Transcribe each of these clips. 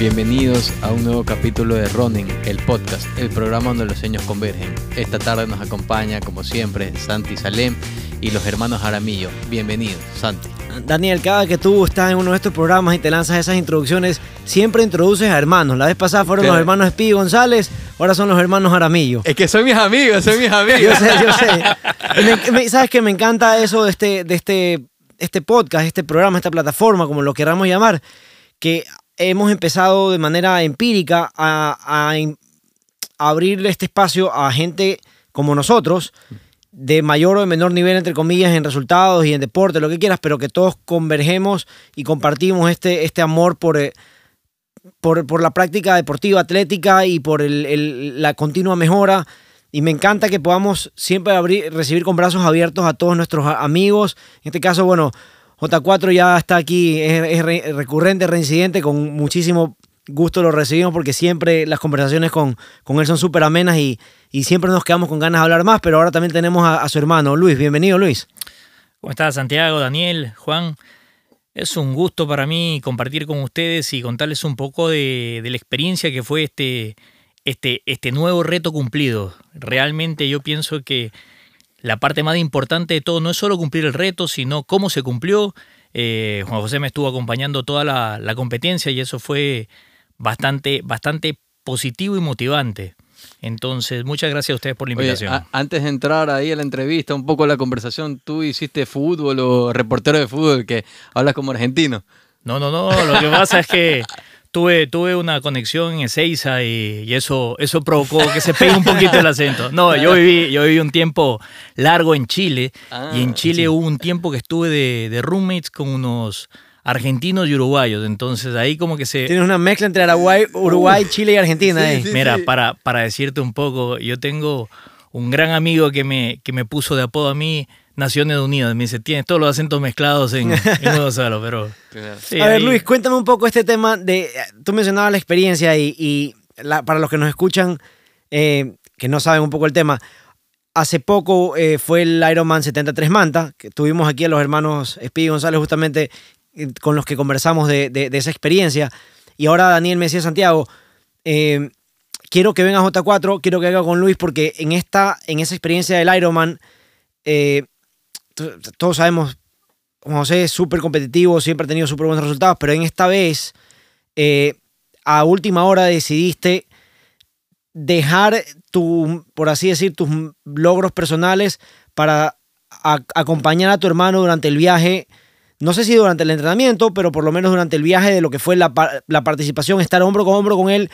Bienvenidos a un nuevo capítulo de Running, el podcast, el programa donde los sueños convergen. Esta tarde nos acompaña, como siempre, Santi Salem y los hermanos Aramillo. Bienvenidos, Santi. Daniel, cada que tú estás en uno de estos programas y te lanzas esas introducciones, siempre introduces a hermanos. La vez pasada fueron los hermanos Espí González, ahora son los hermanos Aramillo. Es que son mis amigos, son mis amigos. yo sé, yo sé. Sabes que me encanta eso de este, de este, este podcast, este programa, esta plataforma, como lo queramos llamar, que hemos empezado de manera empírica a, abrirle este espacio a gente como nosotros, de mayor o de menor nivel, entre comillas, en resultados y en deporte, lo que quieras, pero que todos convergemos y compartimos este, este amor por, eh, por, la práctica deportiva, atlética y por la continua mejora. Y me encanta que podamos siempre abrir, recibir con brazos abiertos a todos nuestros amigos. En este caso, bueno, J4 ya está aquí, es, recurrente, reincidente, con muchísimo gusto lo recibimos porque siempre las conversaciones con, con él son súper amenas y, siempre nos quedamos con ganas de hablar más, pero ahora también tenemos a, su hermano Luis. Bienvenido Luis. ¿Cómo estás Santiago, Daniel, Juan? Es un gusto para mí compartir con ustedes y contarles un poco de, de la experiencia que fue este, este, este nuevo reto cumplido. Realmente yo pienso que la parte más importante de todo no es solo cumplir el reto, sino cómo se cumplió. Eh, Juan José me estuvo acompañando toda la, competencia y eso fue bastante, bastante positivo y motivante. Entonces, muchas gracias a ustedes por la invitación. antes de entrar ahí a la entrevista, un poco la conversación, tú hiciste fútbol o reportero de fútbol que hablas como argentino. No, no, no, lo que pasa es que tuve, tuve una conexión en Ezeiza y, y, eso, eso provocó que se pegue un poquito el acento. No, yo viví, yo viví un tiempo largo en Chile y en ah, Chile hubo un tiempo que estuve de, de, roommates con unos argentinos y uruguayos. Entonces ahí como que se... Tienes una mezcla entre Uruguay, Uruguay Chile y Argentina. eh. Mira, Para, para decirte un poco, yo tengo un gran amigo que me, que me puso de apodo a mí Naciones Unidas. Me dice, tienes todos los acentos mezclados en, en solo, pero... a ver, Luis, cuéntame un poco este tema de... Tú mencionabas la experiencia y, para los que nos escuchan, eh, que no saben un poco el tema, hace poco eh, fue el Ironman 73 Manta, que tuvimos aquí a los hermanos Speedy González justamente eh, con los que conversamos de, esa experiencia. Y ahora Daniel me decía Santiago, quiero que venga J4, quiero que haga con Luis, porque en, esta, en esa experiencia del Ironman todos sabemos, José es súper competitivo, siempre ha tenido súper buenos resultados, pero en esta vez, eh, a última hora decidiste dejar tu, por así decir, tus logros personales para acompañar a tu hermano durante el viaje. No sé si durante el entrenamiento, pero por lo menos durante el viaje de lo que fue la, la participación, estar hombro con hombro con él,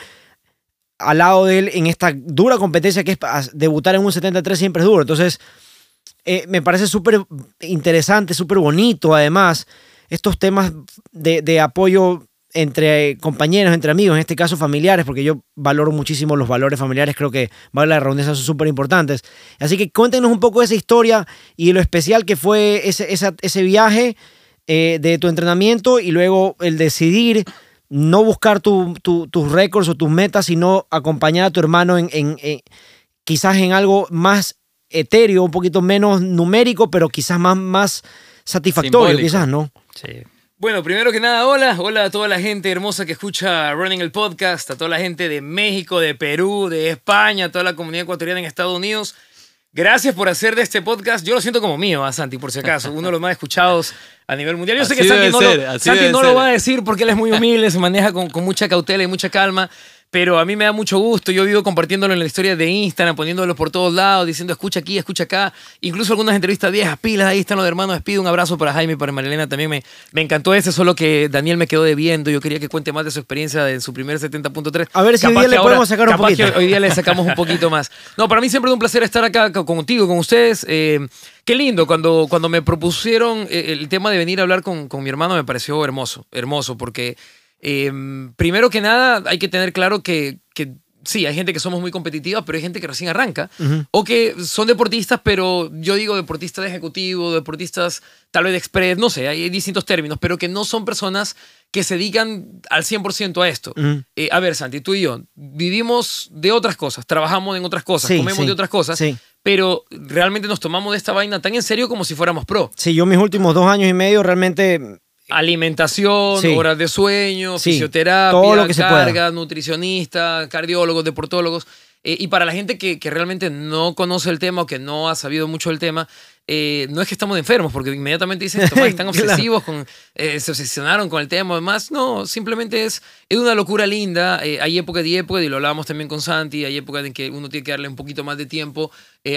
al lado de él en esta dura competencia que es debutar en un 73 siempre es duro. Entonces, eh, me parece súper interesante, súper bonito además, estos temas de, apoyo entre compañeros, entre amigos, en este caso familiares, porque yo valoro muchísimo los valores familiares, creo que vale la redundancia, son súper importantes. Así que cuéntenos un poco esa historia y lo especial que fue ese, ese viaje eh, de tu entrenamiento y luego el decidir no buscar tus récords o tus metas, sino acompañar a tu hermano en, en, quizás en algo más etéreo, un poquito menos numérico, pero quizás más, más satisfactorio, quizás, ¿no? Sí. Bueno, primero que nada, hola, hola a toda la gente hermosa que escucha Running el Podcast, a toda la gente de México, de Perú, de España, a toda la comunidad ecuatoriana en Estados Unidos. Gracias por hacer de este podcast, yo lo siento como mío, a Santi, por si acaso, uno de los más escuchados a nivel mundial. Yo sé que Santi no, lo, Santi no lo, va a decir porque él es muy humilde, se maneja con, con mucha cautela y mucha calma, pero a mí me da mucho gusto. Yo vivo compartiéndolo en la historia de Instagram, poniéndolo por todos lados, diciendo escucha aquí, escucha acá. Incluso algunas entrevistas viejas, pilas, ahí están los hermanos. Les pido un abrazo para Jaime y para Marilena también. Me, me encantó ese, solo que Daniel me quedó debiendo. Yo quería que cuente más de su experiencia en su primer 70.3. A ver si hoy día le podemos sacar un poquito. hoy día le sacamos un poquito más. No, para mí siempre es un placer estar acá contigo, con ustedes. Eh, qué lindo, cuando, cuando me propusieron eh, el tema de venir a hablar con, con mi hermano me pareció hermoso, hermoso, porque Em, primero que nada, hay que tener claro que, que, sí, hay gente que somos muy competitiva, pero hay gente que recién arranca. O que son deportistas, pero yo digo deportistas de ejecutivo, deportistas tal vez de express, no sé, hay distintos términos, pero que no son personas que se dedican al 100% a esto. Eh, a ver, Santi, tú y yo vivimos de otras cosas, trabajamos en otras cosas, comemos de otras cosas. Pero realmente nos tomamos de esta vaina tan en serio como si fuéramos pro. Sí, yo mis últimos dos años y medio realmente alimentación, Sí. horas de sueño, Sí, fisioterapia, todo lo que carga, nutricionista, cardiólogos, deportólogos. Eh, y para la gente que, que realmente no conoce el tema o que no ha sabido mucho del tema, eh, no es que estamos enfermos, porque inmediatamente dicen, "Estos manes están Claro. obsesivos, con, eh, se obsesionaron con el tema, además, no, simplemente es, es una locura linda, eh, hay épocas y épocas, y lo hablábamos también con Santi, hay épocas en que uno tiene que darle un poquito más de tiempo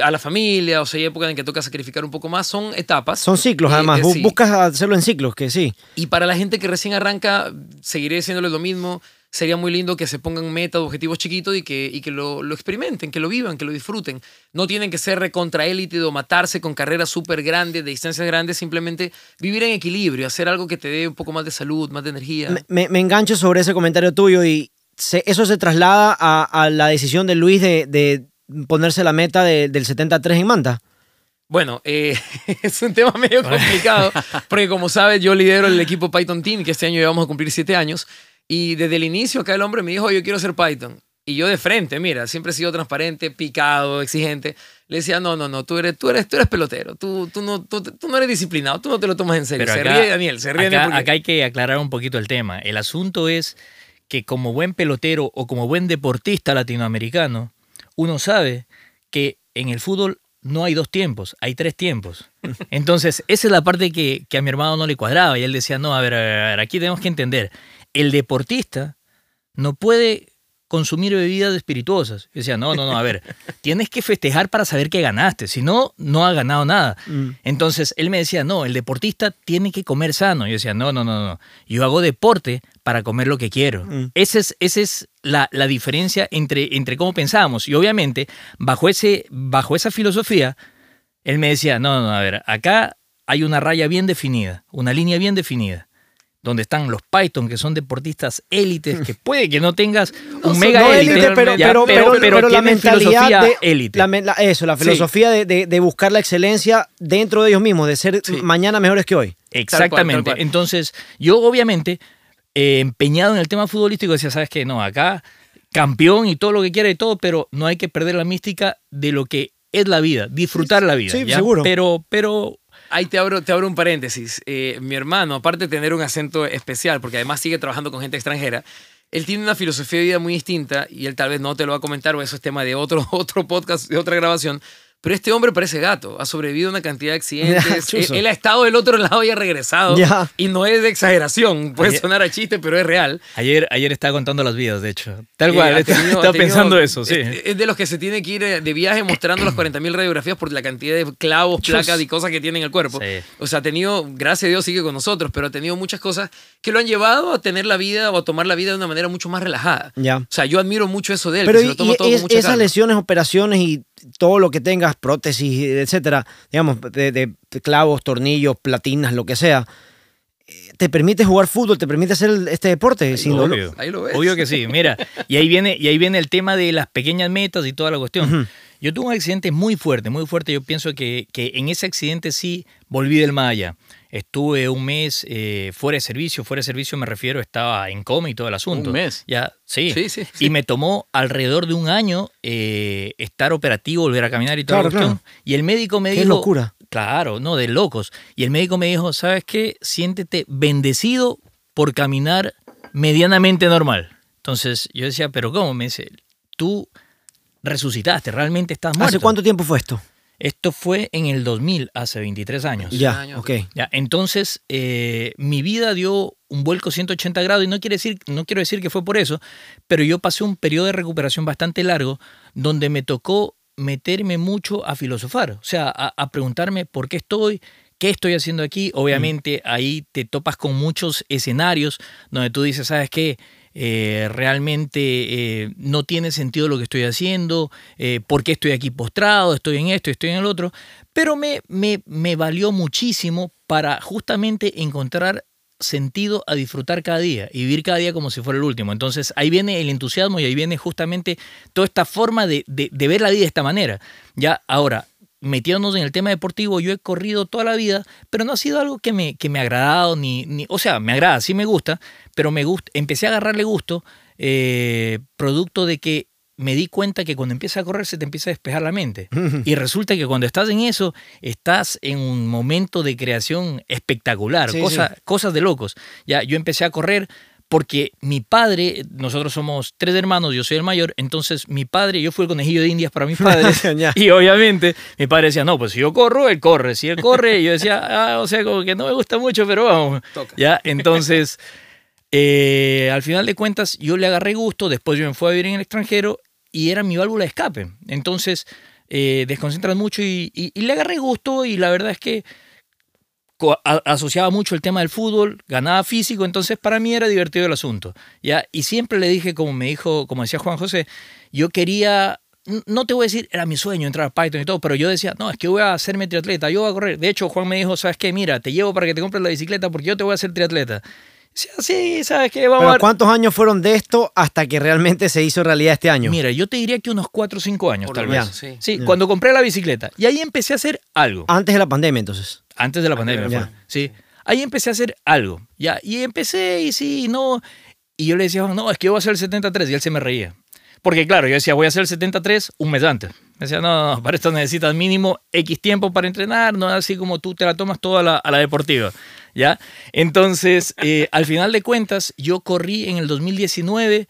a la familia, o sea, hay épocas en que toca sacrificar un poco más, son etapas. Son ciclos, además. sí. Buscas hacerlo en ciclos, que sí. Y para la gente que recién arranca, seguiré diciéndole lo mismo. Sería muy lindo que se pongan metas, objetivos chiquitos y que, y que lo, lo experimenten, que lo vivan, que lo disfruten. No tienen que ser recontra élite o matarse con carreras súper grandes, de distancias grandes, simplemente vivir en equilibrio, hacer algo que te dé un poco más de salud, más de energía. Me, me- me engancho sobre ese comentario tuyo y se- eso se traslada a, a la decisión de Luis de, de ponerse la meta de- del 73 en Manta. Bueno, eh, es un tema medio complicado, porque como sabes, yo lidero el equipo Python Team, que este año ya vamos a cumplir siete años, y desde el inicio acá el hombre me dijo, yo quiero ser Python. Y yo de frente, mira, siempre he sido transparente, picado, exigente. Le decía, no, no, no, tú eres, tú eres, tú eres pelotero, tú, tú, no, tú, tú no eres disciplinado, tú no te lo tomas en serio. Pero se ríe Daniel, se ríe acá, Daniel. acá hay que aclarar un poquito el tema. El asunto es que como buen pelotero o como buen deportista latinoamericano, uno sabe que en el fútbol no hay dos tiempos, hay tres tiempos. Entonces, esa es la parte que, que a mi hermano no le cuadraba y él decía, no, a ver, a ver, a ver, aquí tenemos que entender, el deportista no puede consumir bebidas espirituosas. Yo decía, no, no, no, a ver, tienes que festejar para saber que ganaste, si no, no has ganado nada. Mm. Entonces él me decía, no, el deportista tiene que comer sano. Yo decía, no, no, no, no. Yo hago deporte para comer lo que quiero. Mm. Esa es, esa es la, la diferencia entre, entre cómo pensábamos. Y obviamente, bajo, ese, bajo esa filosofía, él me decía, no, no, a ver, acá hay una raya bien definida, una línea bien definida. Donde están los Python, que son deportistas élites, que puede que no tengas un son- mega No élite, élite, pero, ya, pero, pero, pero la mentalidad de élite. la men- la- eso, la Sí. filosofía de, de- de buscar la excelencia dentro de ellos mismos, de ser Sí. mañana mejores que hoy. Exactamente. Tal cual, tal cual. Entonces, yo obviamente, eh, empeñado en el tema futbolístico, decía, ¿sabes qué? No, acá campeón y todo lo que quiera y todo, pero no hay que perder la mística de lo que es la vida, disfrutar la vida. Sí, ¿ya? seguro. Pero, pero Ahí te abro, te abro un paréntesis. Eh, mi hermano, aparte de tener un acento especial, porque además sigue trabajando con gente extranjera, él tiene una filosofía de vida muy distinta y él tal vez no te lo va a comentar o eso es tema de otro, otro podcast, de otra grabación. Pero este hombre parece gato, ha sobrevivido a una cantidad de accidentes. él, Chuzo. él ha estado del otro lado y ha regresado. Ya. Y no es de exageración, puede Ayer- sonar a chiste, pero es real. ayer, ayer estaba contando las vidas, de hecho. Tal Eh, cual, estaba tenido- ha tenido- pensando eso, sí. Es, es de los que se tiene que ir eh, de viaje mostrando las 40.000 radiografías por la cantidad de clavos, Chus. placas y cosas que tiene en el cuerpo. Sí. O sea, ha tenido, gracias a Dios sigue con nosotros, pero ha tenido muchas cosas que lo han llevado a tener la vida o a tomar la vida de una manera mucho más relajada. Ya. O sea, yo admiro mucho eso de él, Pero que se y, lo toma y todo con es- mucha esas calma. lesiones, operaciones y todo lo que tengas, prótesis, etcétera, digamos, de, de clavos, tornillos, platinas, lo que sea, eh, te permite jugar fútbol, te permite hacer este deporte sin dolor. Obvio. Ahí lo ves. Obvio que sí. Mira, y ahí viene, y ahí viene el tema de las pequeñas metas y toda la cuestión. Yo tuve un accidente muy fuerte, muy fuerte. Yo pienso que, que en ese accidente sí volví del más allá. Estuve un mes eh, fuera de servicio. Fuera de servicio me refiero, estaba en coma y todo el asunto. Un mes. Ya, sí. Sí, sí, sí. Y me tomó alrededor de un año eh, estar operativo, volver a caminar y toda Claro, la cuestión. claro. Y el médico me Qué dijo. locura. Claro, no, de locos. Y el médico me dijo, ¿sabes qué? Siéntete bendecido por caminar medianamente normal. Entonces yo decía, ¿pero cómo? Me dice, tú resucitaste, realmente estás muerto. ¿Hace cuánto tiempo fue esto? Esto fue en el 2000, hace 23 años. Ya, años. ok. Ya, entonces, eh, mi vida dio un vuelco 180 grados y no, quiere decir, no quiero decir que fue por eso, pero yo pasé un periodo de recuperación bastante largo donde me tocó meterme mucho a filosofar, o sea, a, a preguntarme por qué estoy, qué estoy haciendo aquí. Obviamente ahí te topas con muchos escenarios donde tú dices, ¿sabes qué? Eh, realmente eh, no tiene sentido lo que estoy haciendo, eh, por qué estoy aquí postrado, estoy en esto, estoy en el otro, pero me, me, me valió muchísimo para justamente encontrar sentido a disfrutar cada día y vivir cada día como si fuera el último. Entonces ahí viene el entusiasmo y ahí viene justamente toda esta forma de, de- de ver la vida de esta manera. Ya ahora, metiéndonos en el tema deportivo, yo he corrido toda la vida, pero no ha sido algo que me, que me ha agradado, ni, ni- o sea, me agrada, sí me gusta, pero me gusta, empecé a agarrarle gusto, eh, producto de que me di cuenta que cuando empieza a correr se te empieza a despejar la mente. Y resulta que cuando estás en eso, estás en un momento de creación espectacular, Sí, cosa- cosas de locos. Ya, yo empecé a correr porque mi padre, nosotros somos tres hermanos, yo soy el mayor, entonces mi padre, yo fui el conejillo de indias para mis padres. Y obviamente mi padre decía, no, pues si yo corro, él corre. Si él corre, yo decía, ah, o sea, como que no me gusta mucho, pero vamos. Toca. Ya, entonces, eh, al final de cuentas, yo le agarré gusto, después yo me fui a vivir en el extranjero y era mi válvula de escape. Entonces, eh, desconcentras mucho y, y- y le agarré gusto y la verdad es que asociaba mucho el tema del fútbol, ganaba físico, entonces para mí era divertido el asunto. ¿ya? Y siempre le dije, como me dijo, como decía Juan José, yo quería, no te voy a decir, era mi sueño entrar a Python y todo, pero yo decía, no, es que voy a hacerme triatleta, yo voy a correr. De hecho, Juan me dijo, ¿sabes qué? Mira, te llevo para que te compres la bicicleta porque yo te voy a hacer triatleta. Decía, sí, ¿sabes qué? Vamos a Pero ver". ¿cuántos años fueron de esto hasta que realmente se hizo realidad este año? Mira, yo te diría que unos 4 o 5 años, Por tal vez. menos, sí. Sí, Ya. cuando compré la bicicleta. Y ahí empecé a hacer algo. Antes de la pandemia, entonces. Antes de la pandemia, fue. Sí. Ahí empecé a hacer algo. Ya. Y empecé y sí, y no. Y yo le decía, no, es que yo voy a hacer el 73. Y él se me reía. Porque claro, yo decía, voy a hacer el 73 un mes antes. Me decía, no, no, para esto necesitas mínimo X tiempo para entrenar, no es así como tú te la tomas toda a la, a la deportiva. ¿Ya? Entonces, eh, al final de cuentas, yo corrí en el 2019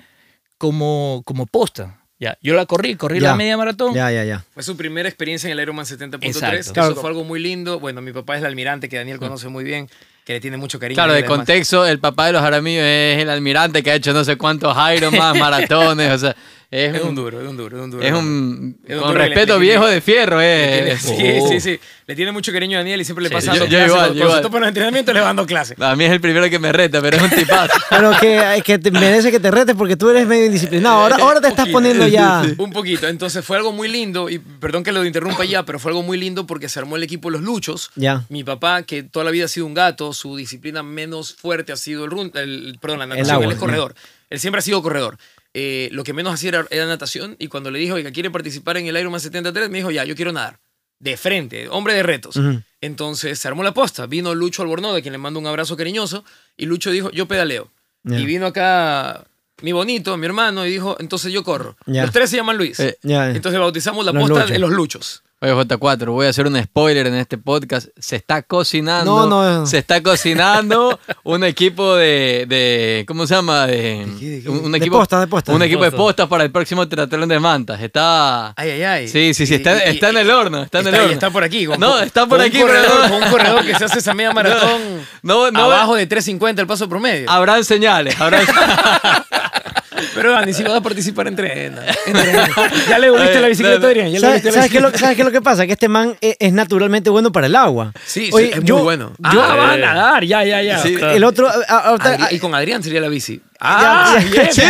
como, como posta. ¿Ya? Yo la corrí, corrí Ya. la media maratón. Ya, ya, ya. Fue su primera experiencia en el Ironman 70.3. Exacto. Eso Claro. fue algo muy lindo. Bueno, mi papá es el almirante que Daniel conoce muy bien, que le tiene mucho cariño. Claro, de contexto, el papá de los Jaramillos es el almirante que ha hecho no sé cuántos Ironman, maratones, o sea, es, Es un un, duro, es un duro, es un duro. es un, Es un con duro le- respeto le- viejo de fierro, Le eh. tiene- Oh. sí, sí, sí. Le tiene mucho cariño a Daniel y siempre le Sí, pasa yo- dando yo clases. igual, yo igual. los entrenamientos le va dando clases. A mí es el primero que me reta, pero es un tipazo. Pero que, que te merece que te retes porque tú eres medio indisciplinado. Ahora, ahora te estás poquito. poniendo ya. Un poquito. Entonces fue algo muy lindo, y perdón que lo interrumpa ya, pero fue algo muy lindo porque se armó el equipo Los Luchos. Ya. Mi papá, que toda la vida ha sido un gato, su disciplina menos fuerte ha sido el, run, el perdón, la El agua, corredor. Él siempre ha sido corredor. Eh, lo que menos hacía era, era natación y cuando le dijo, oiga, ¿quiere participar en el Ironman 73? Me dijo, ya, yo quiero nadar. De frente, hombre de retos. Entonces se armó la posta. Vino Lucho Albornoz, de quien le mando un abrazo cariñoso, y Lucho dijo, yo pedaleo. Y vino acá mi bonito, mi hermano, y dijo, entonces yo corro. Los tres se llaman Luis. Eh. Entonces bautizamos la Los posta Luchos. de los Luchos. Oye, J4, voy a hacer un spoiler en este podcast. Se está No, cocinando. no. Se está cocinando un equipo de, de- ¿Cómo se llama? De, qué, de qué? un, un De equipo, postas, de postas. Un equipo de Postas. para el próximo triatlón de mantas. Está. Ay, ay, ay. Sí, sí, sí, está, Y- y- está en el horno. Está en el Está, horno. está por aquí. con- No, está por con aquí, Un pero corredor, no- con un corredor que se hace esa media maratón No, no, abajo de 3.50 el paso promedio. Habrán señales. Habrán... Pero Dani, si vas a participar, entrena. entrena. Ya le volviste la bicicleta, Adrián. Ya le ¿Sabes, la sabes qué es lo, bicicleta. sabes qué es lo que pasa? Que este man es, es naturalmente bueno para el agua. Sí, sí, es muy bueno. yo- ah, va a nadar, ya, ya, ya. Sí. Claro. el otro. a- a- ahorita- Adri- y con Adrián sería la bici. Ah, bien. Sí.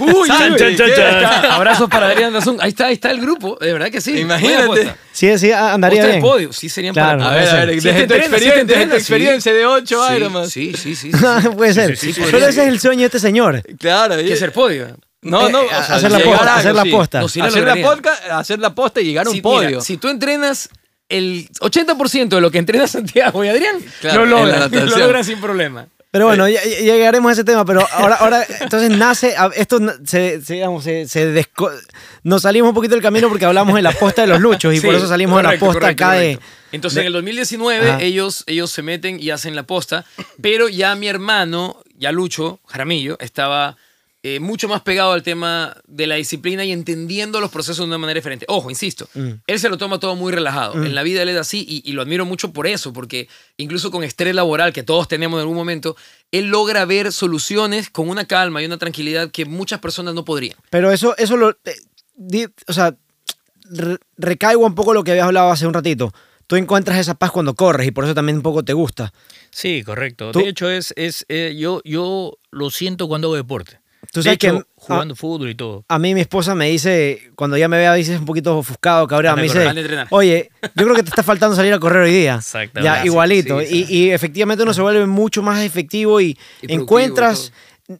Uy, Chan, uy, chan, chan, ahí chan. está. Abrazos para Adrián Dazón. Ahí está, ahí está el grupo. De verdad que sí. Imagínate. Sí, sí, andaría de bien. podio. Sí, serían Claro. para A ver, a ver, Sí, tu experiencia, desde tu experiencia de 8 Sí, Ironman. Sí, sí, sí. sí. Puede ser. sí, sí, Pero ese es el sueño de este señor. Claro. ¿Qué y- hacer podio? No, no, Eh, o sea, hacer la posta, hacer la sí. posta. No, sí la hacer, la lograría. podcast, hacer la posta y llegar a un podio. mira, si tú entrenas el 80% de lo que entrena Santiago y Adrián, Claro, lo logran, lo logran sin problema. Pero bueno, ya, ya llegaremos a ese tema. Pero ahora, ahora entonces nace. Esto se, se, digamos, se, se desco- nos salimos un poquito del camino porque hablamos de la posta de los luchos y Sí, por eso salimos de la posta correcto, acá correcto. de. Entonces de- en el 2019 Ajá. ellos, ellos se meten y hacen la posta, pero ya mi hermano, ya Lucho Jaramillo, estaba eh, mucho más pegado al tema de la disciplina y entendiendo los procesos de una manera diferente. Ojo, insisto, Mm. él se lo toma todo muy relajado. En la vida él es así y, y lo admiro mucho por eso, porque incluso con estrés laboral que todos tenemos en algún momento, él logra ver soluciones con una calma y una tranquilidad que muchas personas no podrían. Pero eso, eso lo. eh, di- o sea, re- recaigo un poco lo que habías hablado hace un ratito. Tú encuentras esa paz cuando corres y por eso también un poco te gusta. Sí, correcto. Tú- De hecho, es, es eh, yo, yo lo siento cuando hago deporte. Tú de sabes hecho, que- jugando fútbol y todo. A mí mi esposa me dice, cuando ya me ve a veces un poquito ofuscado, cabrón, me a dice, a oye, yo creo que te está faltando salir a correr hoy día. Exactamente. Ya, igualito. sí, sí. y, y efectivamente uno se vuelve mucho más efectivo y, encuentras,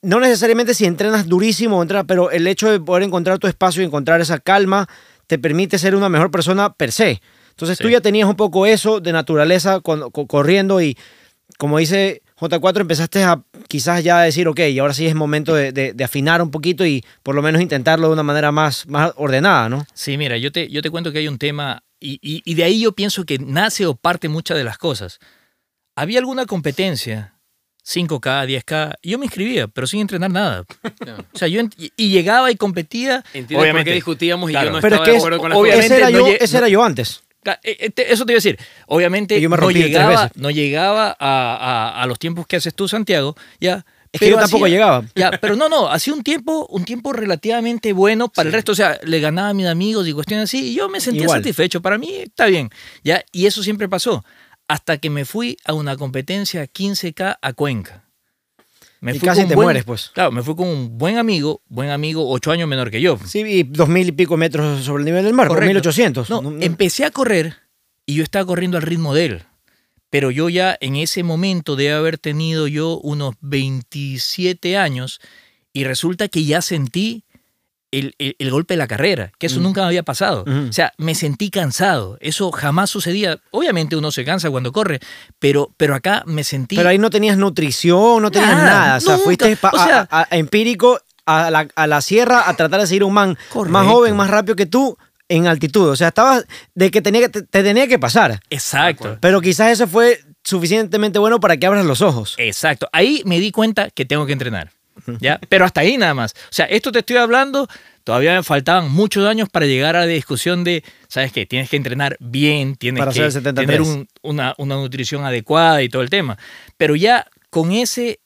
no necesariamente si entrenas durísimo, pero el hecho de poder encontrar tu espacio y encontrar esa calma te permite ser una mejor persona per se. Entonces tú ya tenías un poco eso de naturaleza corriendo y como dice J4 empezaste a quizás ya decir, ok, y ahora sí es momento de, de- de afinar un poquito y por lo menos intentarlo de una manera más, más ordenada, ¿no? Sí, mira, yo te, yo te cuento que hay un tema, y, y- y de ahí yo pienso que nace o parte muchas de las cosas. Había alguna competencia, 5K, 10K, y yo me inscribía, pero sin entrenar nada. Claro. O sea, yo y llegaba y competía. Entiendo por obviamente, qué discutíamos y claro. yo no Pero es estaba que de es- acuerdo con las obviamente ese era, no yo, ese no- era yo antes. Eh, eh, Eso te iba a decir. Obviamente Y yo me no llegaba, no llegaba a, a- a los tiempos que haces tú, Santiago, ya. Es que pero yo tampoco hacía- llegaba. Ya, pero no, no, hacía un tiempo, un tiempo relativamente bueno para el resto. O sea, le ganaba a mis amigos y cuestiones así, y yo me sentía Igual. satisfecho. Para mí está bien. Ya, y eso siempre pasó. Hasta que me fui a una competencia 15K a Cuenca. Me Y fui casi con te buen- mueres, pues. Claro, me fui con un buen amigo, buen amigo, ocho años menor que yo. Sí, y dos mil y pico metros sobre el nivel del mar, Correcto. 1800. No, No, no. empecé a correr y yo estaba corriendo al ritmo de él. Pero yo ya en ese momento de haber tenido yo unos 27 años y resulta que ya sentí el, el- el golpe de la carrera, que eso Mm. nunca me había pasado. Ujú. O sea, me sentí cansado. Eso jamás sucedía. Obviamente uno se cansa cuando corre, pero, pero acá me sentí... Pero ahí no tenías nutrición, no tenías Nada, nada. O sea, nunca. fuiste pa- O sea- a- a- a empírico a la, a la sierra a tratar de seguir un man más joven, más rápido que tú en altitud. O sea, estabas de que tenía que, te, te tenía que pasar. Exacto. Pero quizás eso fue suficientemente bueno para que abras los ojos. Exacto. Ahí me di cuenta que tengo que entrenar. ¿Ya? Pero hasta ahí nada más. O sea, esto te estoy hablando, todavía me faltaban muchos años para llegar a la discusión de, ¿sabes qué? Tienes que entrenar bien, tienes Para que hacer el 73. tener un- una, una nutrición adecuada y todo el tema. Pero ya con ese...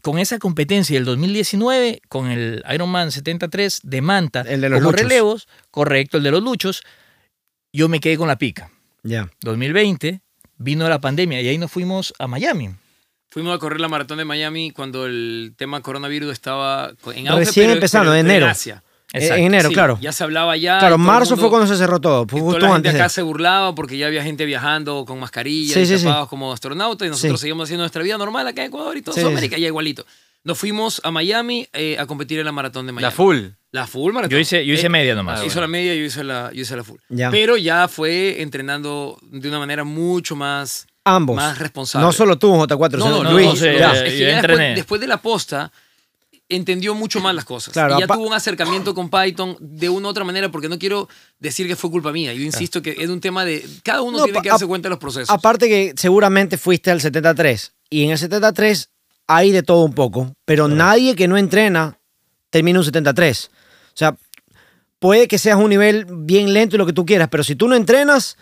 Con esa competencia del 2019, con el Ironman 73 de Manta, El de los como luchos. relevos, correcto, el de los luchos, yo me quedé con la pica. Ya. 2020 vino la pandemia y ahí nos fuimos a Miami. Fuimos a correr la maratón de Miami cuando el tema coronavirus estaba en auge. Recién pero- empezando, pero- en enero. Asia. Exacto. En enero, Sí, claro. Ya se hablaba ya. Claro, marzo mundo- fue cuando se cerró todo. Fue toda justo la gente antes de- acá se burlaba porque ya había gente viajando con mascarilla Sí, y sí, sí. tapados como astronautas y nosotros Sí. seguimos haciendo nuestra vida normal acá en Ecuador y todo Sí, Sudamérica ya igualito. Nos fuimos a Miami eh, a competir en la maratón de Miami. La full. La full maratón. Yo hice, yo hice Eh, media nomás. Ah, hizo la media y yo hice la, yo hice la full. Ya. Pero ya fue entrenando de una manera mucho más, Ambos. más responsable. No solo tú, J4, No, sino no, no, Luis. no, sé, ya. es que yo ya entrené. después, después de la posta entendió mucho más las cosas. Claro, y ya tuvo un acercamiento con Python de una u otra manera, porque no quiero decir que fue culpa mía. Yo insisto que es un tema de. Cada uno No, tiene que darse cuenta de los procesos. Aparte que seguramente fuiste al 73 y en el 73 hay de todo un poco, pero nadie que no entrena termina un 73. O sea, puede que seas un nivel bien lento y lo que tú quieras, pero si tú no entrenas,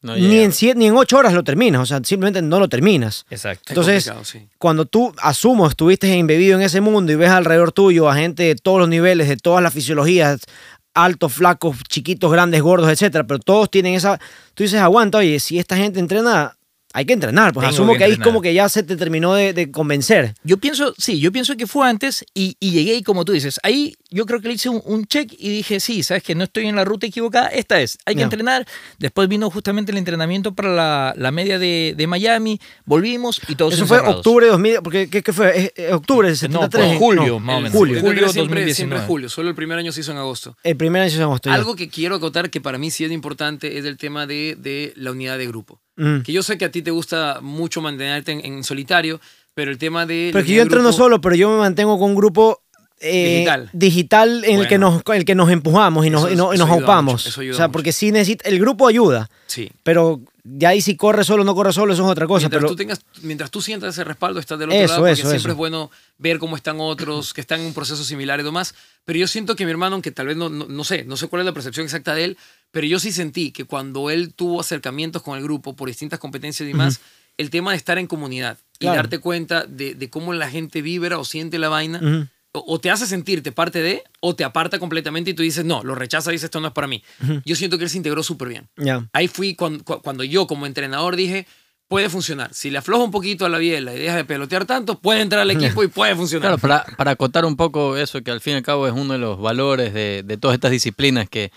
No ni, en siete- ni en 8 horas lo terminas, o sea, simplemente no lo terminas. Exacto. Es entonces, sí. Cuando tú, asumo, estuviste embebido en ese mundo y ves alrededor tuyo a gente de todos los niveles, de todas las fisiologías, altos, flacos, chiquitos, grandes, gordos, etcétera, pero todos tienen esa. Tú dices, aguanta, oye, si esta gente entrena, hay que entrenar. Pues Tengo asumo que que ahí como que ya se te terminó de, de convencer. Yo pienso, sí, yo pienso que fue antes y, y llegué y como tú dices, ahí yo creo que le hice un, un check y dije, sí, sabes que no estoy en la ruta equivocada, esta es, hay que entrenar. Después vino justamente el entrenamiento para la, la media de, de Miami, volvimos y todos Eso fue octubre de 2000, porque ¿qué, qué fue? ¿Es- es octubre del No, 73. fue julio, No, más o menos. Julio. Julio siempre, 2019. siempre es julio. Solo el primer año se hizo en agosto. El primer año de agosto. ya. Algo que quiero acotar que para mí sí es importante es el tema de, de la unidad de grupo. Mm. Que yo sé que a ti te gusta mucho mantenerte en, en solitario, pero el tema de. Pero que yo entreno solo, pero yo me mantengo con un grupo eh, Digital. digital en el, que Bueno. nos, el que nos empujamos y nos, Eso- y nos, y nos ayuda o sea, mucho. porque sí necesita, el grupo ayuda, Sí. pero ya ahí si corre solo o no corre solo, eso es otra cosa. Mientras, Pero tú tengas, mientras tú sientas ese respaldo, estás del otro Eso, lado, porque eso, siempre es bueno ver cómo están otros, que están en un proceso similar y demás. Pero yo siento que mi hermano, aunque tal vez no, no, no sé, no sé cuál es la percepción exacta de él, pero yo sí sentí que cuando él tuvo acercamientos con el grupo por distintas competencias y demás, el tema de estar en comunidad y Claro. darte cuenta de, de cómo la gente vibra o siente la vaina, o, o te hace sentirte parte de, o te aparta completamente y tú dices, no, lo rechaza, dices, esto no es para mí. Yo siento que él se integró súper bien. ya. Ahí fui cuando, cuando yo como entrenador dije, puede funcionar. Si le afloja un poquito a la biela y deja de pelotear tanto, puede entrar al equipo y puede funcionar. Claro, para, para acotar un poco eso, que al fin y al cabo es uno de los valores de, de todas estas disciplinas, que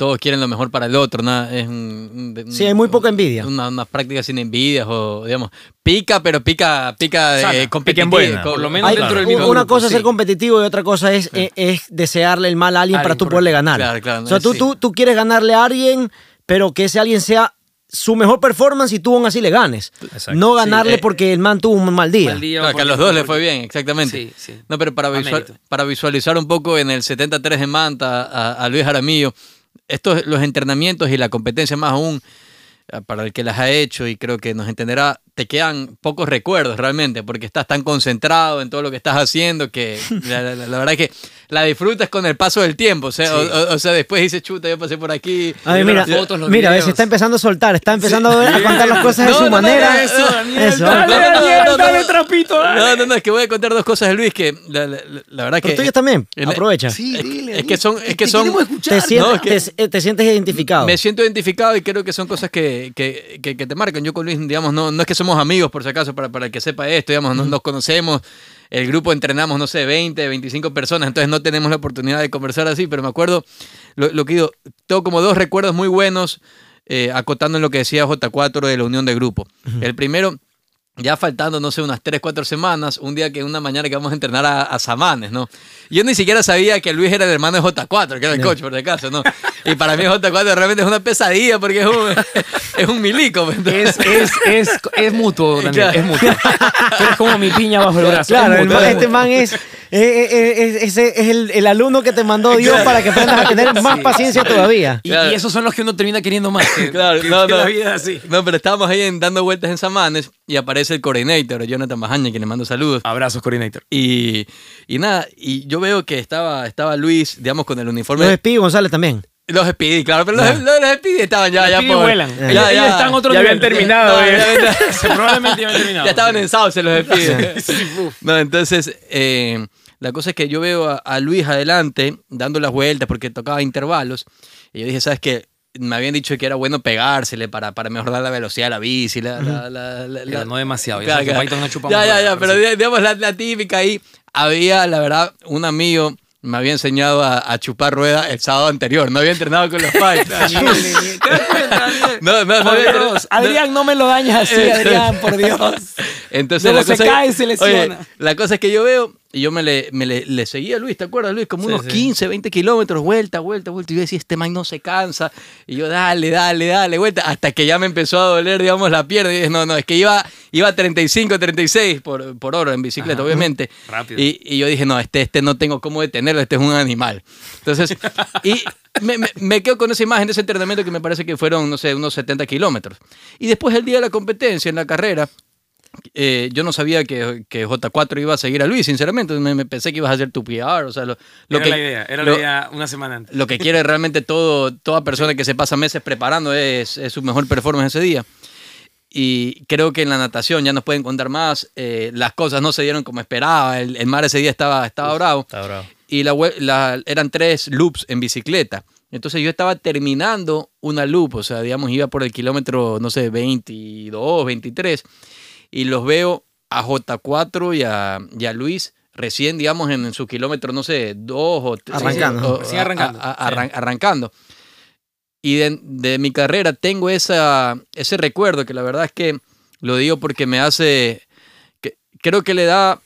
todos quieren lo mejor para el otro, nada, es un, un- un- Sí, hay muy poca envidia. Una, unas prácticas sin envidias o, digamos, pica, pero pica, pica de Sana, competitiva. buena, co- por lo menos Hay- dentro del mismo una grupo, cosa es sí. ser competitivo y otra cosa es, es, es desearle el mal a alguien Alguien, para tú poderle ganar. Claro, claro, o sea, tú, sí. tú, tú quieres ganarle a alguien, pero que ese alguien sea su mejor performance y tú aún así le ganes. Exacto. No ganarle Sí, eh, porque el man tuvo un mal día. Mal día Claro, que a los dos le fue bien, exactamente. Sí, sí. No, pero visual- para visualizar un poco en el 73 de Manta a, a Luis Jaramillo, estos los entrenamientos y la competencia más aún eh, para el que las ha hecho y creo que nos entenderá, te quedan pocos recuerdos realmente porque estás tan concentrado en todo lo que estás haciendo que la, la- la verdad que la disfrutas con el paso del tiempo. O sea, Sí. o, o- o sea después dices, chuta, yo pasé por aquí. A ver, mira, las fotos, los mira, a ver, videos. se está empezando a soltar, está empezando a a contar las cosas de su no, no, manera. eso, Daniel, Eso. dale, Daniel, dale, trapito, dale. No, no, no, es que voy a contar dos cosas de Luis que la, la- verdad Pero que... tuyas también, aprovecha. Sí, Es- dile. es que son- es que te son- Te, sientes, que- te- te sientes identificado. Me siento identificado y creo que son cosas que, que, que- que te marcan. Yo con Luis, digamos, no, no es que somos amigos, por si acaso, para, para el que sepa esto, digamos, no- nos conocemos. El grupo entrenamos, no sé, 20, 25 personas, entonces no tenemos la oportunidad de conversar así, pero me acuerdo, lo, lo que digo, tengo como dos recuerdos muy buenos, eh, acotando en lo que decía J4 de la unión de grupo. El primero, ya faltando, no sé, unas 3, 4 semanas, un día que una mañana que vamos a entrenar a, a Samanes, ¿no? Yo ni siquiera sabía que Luis era el hermano de J4, que era el coach, por si acaso, ¿no? Y para mí J4 realmente es una pesadilla porque es un, es un milico. pues, Es, es, es, es mutuo, Daniel, Claro. es mutuo. Eres como mi piña bajo el brazo. Claro, es el mutuo, man- es este man es, eh, eh, eh, ese es el, el alumno que te mandó Dios para que aprendas a tener más Sí. paciencia todavía. Y, Claro. y esos son los que uno termina queriendo más. Que, Claro, que- no, que no. la vida es así. No, pero estábamos ahí en- dando vueltas en Samanes y aparece el coordinator, Jonathan Bajaña, quien le mando saludos. Abrazos, coordinator. Y, y nada, y yo veo que estaba, estaba Luis, digamos, con el uniforme. Los Speedy González también. Los Speedy, claro, pero los, los, los Speedy estaban ya, Los ya Speedy por- vuelan. Ya, ya, ellos están otro ya nivel. habían terminado, No, eh. ya- ya- Probablemente ya habían terminado. ya estaban en sauce los Speedy. Sí. No, entonces, eh, la cosa es que yo veo a, a Luis adelante dando las vueltas porque tocaba intervalos. Y yo dije, ¿sabes qué? Me habían dicho que era bueno pegársele para, para mejorar la velocidad de la bici. La, la- la- la- Pero la- no demasiado. Claro, que claro. Python no chupa Ya, ya, ya, pero sí. di- digamos la, típica ahí. Había, la verdad, un amigo me había enseñado a, a chupar rueda el sábado anterior. No había entrenado con los Pikes. ¿Te das cuenta, Daniel? No, no, no Adrián, no me lo dañas así, Adrián, por Dios. Entonces Luego la se cosa cae y se lesiona. Oye, la cosa es que yo veo y yo me le, me le, le seguía a Luis, ¿te acuerdas, Luis? Como Sí, unos sí. 15, 20 kilómetros, vuelta, vuelta, vuelta. Y yo decía, este man no se cansa. Y yo, dale, dale, dale, vuelta. Hasta que ya me empezó a doler, digamos, la pierna. Y dije, no, no, es que iba, iba a 35, 36 por, por hora en bicicleta, Ajá. obviamente. Rápido. Y, y yo dije, no, este, este no tengo cómo detenerlo, este es un animal. Entonces, y me, me- me quedo con esa imagen de ese entrenamiento que me parece que fueron, no sé, unos 70 kilómetros. Y después el día de la competencia, en la carrera, eh, yo no sabía que, que J4 iba a seguir a Luis, sinceramente. Me, me pensé que ibas a hacer tu PR, o sea, lo, lo era que, la idea, era lo, la idea una semana antes. lo que quiere realmente todo, toda persona que se pasa meses preparando es, es su mejor performance ese día. Y creo que en la natación ya nos pueden contar más. eh, las cosas no se dieron como esperaba. El, el mar ese día estaba, estaba bravo Está bravo. y la, la- eran tres loops en bicicleta. Entonces yo estaba terminando una loop, o sea, digamos, iba por el kilómetro, no sé, 22, 23, y los veo a J4 y a, y a Luis recién, digamos, en, en su kilómetro, no sé, dos o tres. Arrancando. o- a- arrancando, a- a- arran- arrancando. Y de, de mi carrera tengo esa, ese recuerdo que la verdad es que lo digo porque me hace, que, creo que le da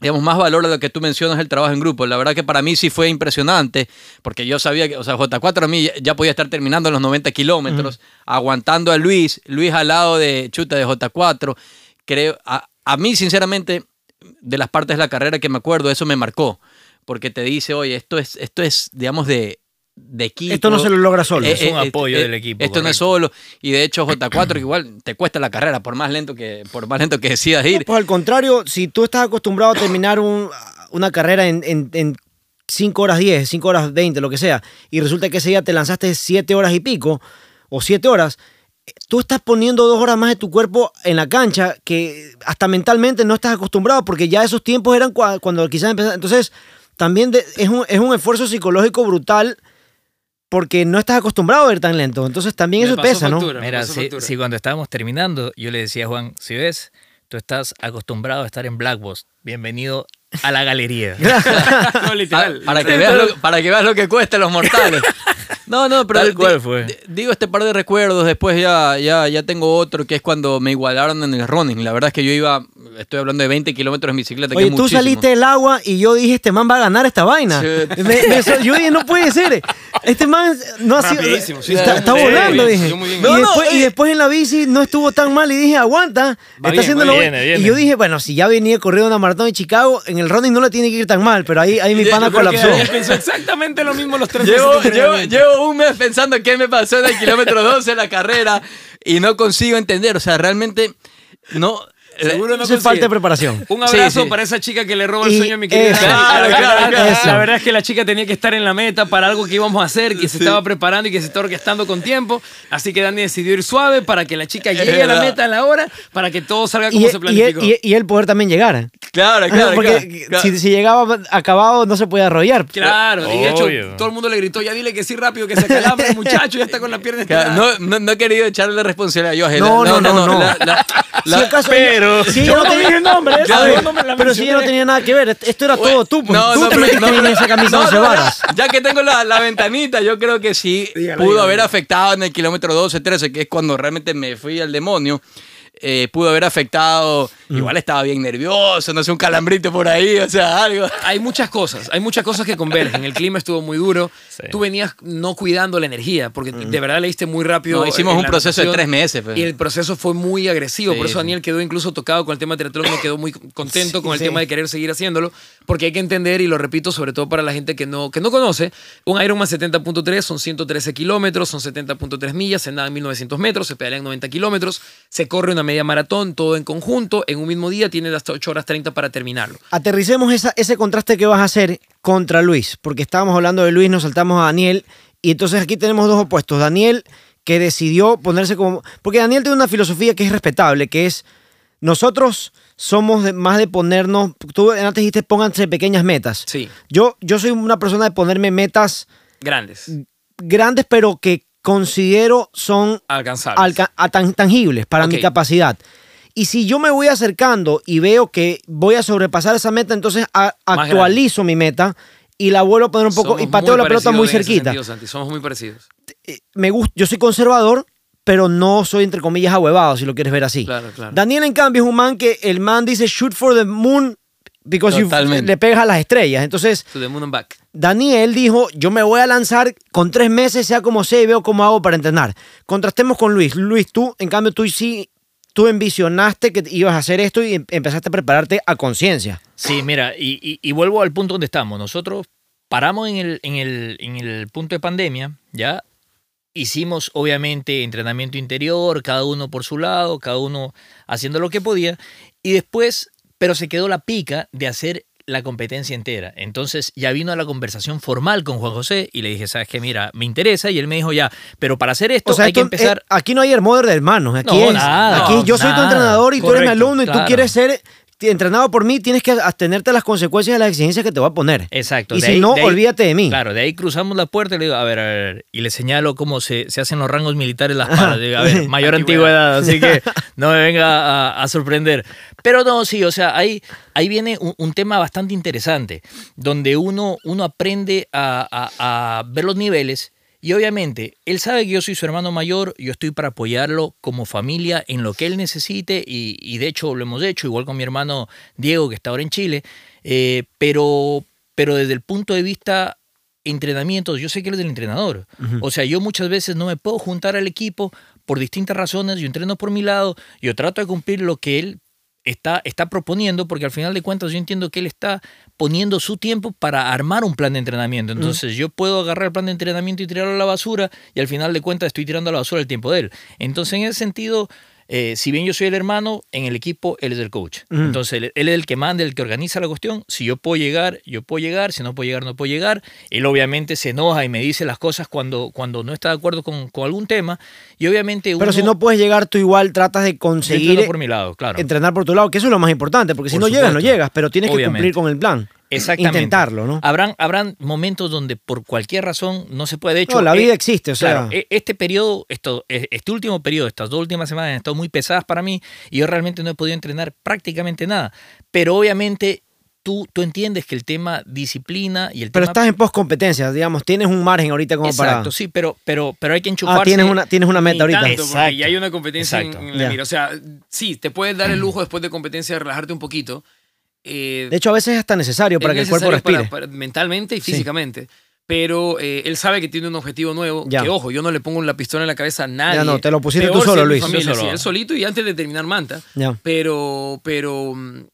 digamos, más valor a lo que tú mencionas el trabajo en grupo. La verdad que para mí sí fue impresionante, porque yo sabía que, o sea, J4 a mí ya- ya podía estar terminando en los 90 kilómetros, aguantando a Luis, Luis al lado de Chuta de J4. Creo, a, a mí, sinceramente, de las partes de la carrera que me acuerdo, eso me marcó, porque te dice, oye, esto es, esto es digamos, de, de equipo. Esto no se lo logra solo. Es un apoyo del equipo, Esto no es solo. Y de hecho, J4 que igual te cuesta la carrera, por más lento que, por más lento que decidas ir. Pues al contrario, si tú estás acostumbrado a terminar un- una carrera en, en, en 5 horas 10, 5 horas 20, lo que sea, y resulta que ese día te lanzaste 7 horas y pico, o 7 horas, eh, tú estás poniendo dos horas más de tu cuerpo en la cancha que hasta mentalmente no estás acostumbrado, porque ya esos tiempos eran cua- cuando quizás empezaste. Entonces, también de- es, un, es un esfuerzo psicológico brutal porque no estás acostumbrado a ver tan lento. Entonces también Me eso pesa, ¿no? factura, me Mira, si, si cuando estábamos terminando, yo le decía a Juan, si ves, tú estás acostumbrado a estar en Black Box, bienvenido a la galería. no, literal. para, que veas lo, para que veas lo que cuesta los mortales. No, no, pero Tal cual fue. di- digo este par de recuerdos, después ya, ya, ya tengo otro que es cuando me igualaron en el running. La verdad es que yo iba estoy hablando de 20 kilómetros en bicicleta. que Oye, es tú muchísimo. saliste del agua y yo dije, este man va a ganar esta vaina. Sí. Me- me so- yo dije, no puede ser. Este man no ha sido... Sí, está, sí, está sí, volando, dije. sí, muy bien. y, No, no, después, y eh. después en la bici no estuvo tan mal y dije, aguanta, Va está bien, haciendo lo- viene, viene. Y yo dije, bueno, si ya venía corriendo una maratón de Chicago, en el running no le tiene que ir tan mal, pero ahí, ahí mi pana colapsó. Pensó exactamente lo mismo los tres Llevo, meses. Un mes pensando qué me pasó en el kilómetro 12 de la carrera y no consigo entender. O sea, realmente no. Eh, Seguro no Eso es falta de preparación. Un abrazo Sí, sí. para esa chica que le roba el Y sueño a mi querida. eso. Claro, la, claro, verdad, claro. la verdad es que la chica tenía que estar en la meta para algo que íbamos a hacer, que se estaba preparando y que se está orquestando con tiempo. Así que Dani decidió ir suave para que la chica llegue a la verdad. meta a la hora, para que todo salga como Y, se y, planificó. y- y él poder también llegar. Claro, claro. Porque claro, claro. Si, si llegaba acabado no se puede arrollar. Claro, y de hecho Obvio. todo el mundo le gritó, ya dile que sí rápido, que se acalambra el muchacho, ya está con la pierna estirada. no, no, no he querido echarle la responsabilidad a Yoje. No, no, no, no. la- la- Si la- acaso pero- si ella Yo no tenía dije nombre, esa A ver, yo no pero tenía nada que ver, esto era todo tú, pues. No, tú no, te pero- metiste no, en pero- esa camisa no, varas. Ya, ya que tengo la, la ventanita, yo creo que sí Dígala, pudo dígala. haber afectado en el kilómetro 12, 13, que es cuando realmente me fui al demonio. Eh, pudo haber afectado. Mm. Igual estaba bien nervioso, no sé, un calambrito por ahí, o sea, algo. Hay muchas cosas, hay muchas cosas que convergen. El clima estuvo muy duro. Sí. Tú venías no cuidando la energía, porque de verdad leíste muy rápido. No, hicimos en un proceso de tres meses, pues. Y el proceso fue muy agresivo. Sí, por eso sí. Daniel quedó incluso tocado con el tema de triatlón, no quedó muy contento con el sí. tema de querer seguir haciéndolo, porque hay que entender, y lo repito, sobre todo para la gente que no, que no conoce, un Ironman 70.3 son 113 kilómetros, son 70.3 millas, se nada en 1900 metros, se pedalean 90 kilómetros, se corre una media maratón, todo en conjunto, en un mismo día, tiene hasta 8 horas 30 para terminarlo. Aterricemos esa- ese contraste que vas a hacer contra Luis, porque estábamos hablando de Luis, nos saltamos a Daniel, y entonces aquí tenemos dos opuestos. Daniel, que decidió ponerse como... Porque Daniel tiene una filosofía que es respetable, que es, nosotros somos de- más de ponernos, tú antes dijiste, pónganse pequeñas metas. Sí, Yo, yo soy una persona de ponerme metas grandes, grandes, pero que considero son alcanzables. alca- a tan- tangibles para mi capacidad. Y si yo me voy acercando y veo que voy a sobrepasar esa meta, entonces actualizo mi meta y la vuelvo a poner un poco Somos y pateo la pelota muy cerquita. sentido, Santi, somos muy parecidos. Eh, Me gusta, yo soy conservador, pero no soy entre comillas ahuevado, si lo quieres ver así. Claro, claro. Daniel, en cambio, es un man que el man dice shoot for the moon because you- le pegas a las estrellas. Entonces, To the moon and back. Daniel dijo, yo me voy a lanzar con tres meses, sea como sea, y veo cómo hago para entrenar. Contrastemos con Luis. Luis, tú, en cambio, tú sí, tú envisionaste que ibas a hacer esto y em- empezaste a prepararte a conciencia. Sí, mira, y, y- vuelvo al punto donde estamos. Nosotros paramos en el, en el, en el punto de pandemia, ¿ya? Hicimos, obviamente, entrenamiento interior, cada uno por su lado, cada uno haciendo lo que podía. Y después, pero se quedó la pica de hacer la competencia entera. Entonces ya vino a la conversación formal con Juan José y le dije, ¿sabes qué? Mira, me interesa. Y él me dijo, ya, pero para hacer esto O sea, hay que esto, empezar... eh, aquí no hay hermano de hermanos. Aquí, No, es- nada, aquí yo soy tu entrenador y tú eres mi alumno y tú quieres ser entrenado por mí, tienes que atenerte a las consecuencias de las exigencias que te voy a poner. Exacto. Y de si ahí- no, de ahí- olvídate de mí. Claro, de ahí cruzamos la puerta y le digo, a ver, a ver, y le señalo cómo se, se hacen los rangos militares las palas. Digo, a ver, mayor antigüedad, así que no me venga a, a sorprender. Pero no, sí, o sea, ahí, ahí viene un, un tema bastante interesante, donde uno, uno aprende a, a- a ver los niveles. Y obviamente, él sabe que yo soy su hermano mayor, yo estoy para apoyarlo como familia en lo que él necesite y, y de hecho lo hemos hecho, igual con mi hermano Diego que está ahora en Chile, eh, pero, pero desde el punto de vista entrenamientos, yo sé que él es el entrenador. O sea, yo muchas veces no me puedo juntar al equipo por distintas razones, yo entreno por mi lado, yo trato de cumplir lo que él está, está proponiendo, porque al final de cuentas yo entiendo que él está poniendo su tiempo para armar un plan de entrenamiento. Entonces yo puedo agarrar el plan de entrenamiento y tirarlo a la basura y al final de cuentas estoy tirando a la basura el tiempo de él. Entonces en ese sentido, eh, si bien yo soy el hermano, en el equipo él es el coach. Entonces él, él es el que manda, el que organiza la cuestión. Si yo puedo llegar, yo puedo llegar. Si no puedo llegar, no puedo llegar. Él obviamente se enoja y me dice las cosas cuando, cuando no está de acuerdo con, con algún tema. Y obviamente Pero uno- si no puedes llegar, tú igual tratas de conseguir entreno por mi lado, claro. entrenar por tu lado, que eso es lo más importante, porque si no llegas, no llegas, pero tienes que cumplir con el plan. Exactamente. Intentarlo, ¿no? Habrán, habrán momentos donde por cualquier razón no se puede. De hecho, No, la eh, vida existe, o sea. Claro, e- este periodo, esto, e- este último periodo, estas dos últimas semanas han estado muy pesadas para mí y yo realmente no he podido entrenar prácticamente nada. Pero obviamente tú, tú entiendes que el tema disciplina y el Pero tema... estás en post-competencia, digamos, tienes un margen ahorita como Exacto, para... sí, pero, pero, pero hay que enchufarse. Ah, tienes una, tienes una meta ahorita. tanto, Exacto. ya hay una competencia en, Exacto. en la Ya. mira. O sea, sí, te puedes dar el lujo después de competencia de relajarte un poquito. Eh, De hecho, a veces es hasta necesario para es que el cuerpo respire. para- para- mentalmente y Sí. físicamente. Pero eh, él sabe que tiene un objetivo nuevo. Ya. Que ojo, yo no le pongo la pistola en la cabeza a nadie. Ya no, te lo pusiste Peor tú solo, Luis. familia, solo. sí, él solito y antes de terminar Manta. Ya. Pero, pero mm,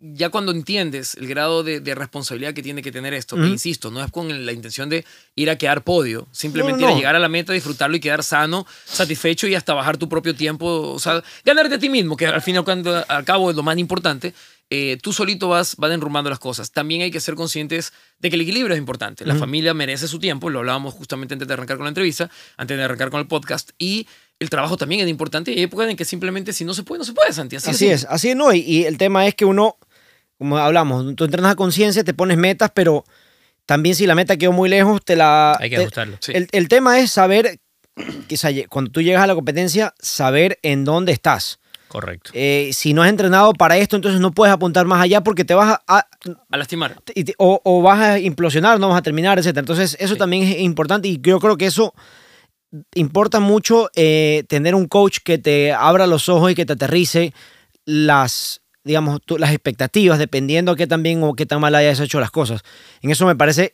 ya cuando entiendes el grado de, de responsabilidad que tiene que tener esto, que Ujú. insisto, no es con la intención de ir a quedar podio, simplemente No, ir a llegar a la meta, disfrutarlo y quedar sano, satisfecho y hasta bajar tu propio tiempo, o sea, ganarte a ti mismo, que al fin y al cabo- al cabo es lo más importante. Eh, tú solito vas, vas enrumbando las cosas. También hay que ser conscientes de que el equilibrio es importante. La familia merece su tiempo, lo hablábamos justamente antes de arrancar con la entrevista, antes de arrancar con el podcast, y el trabajo también es importante. Hay épocas en que simplemente si no se puede, no se puede, Santi. Así, es, así es, no. Y, y el tema es que uno, como hablamos, tú entrenas a conciencia, te pones metas, pero también si la meta quedó muy lejos, te la. Hay que te- ajustarlo. Sí. el, el tema es saber, sea, cuando tú llegas a la competencia, saber en dónde estás. Correcto. Eh, si no has entrenado para esto, entonces no puedes apuntar más allá porque te vas a, a- A lastimar. te- o, o vas a implosionar, no vas a terminar, etc. Entonces, eso Sí. también es importante y yo creo que eso importa mucho eh, tener un coach que te abra los ojos y que te aterrice las, digamos, tú- las expectativas, dependiendo qué tan bien o qué tan mal hayas hecho las cosas. En eso me parece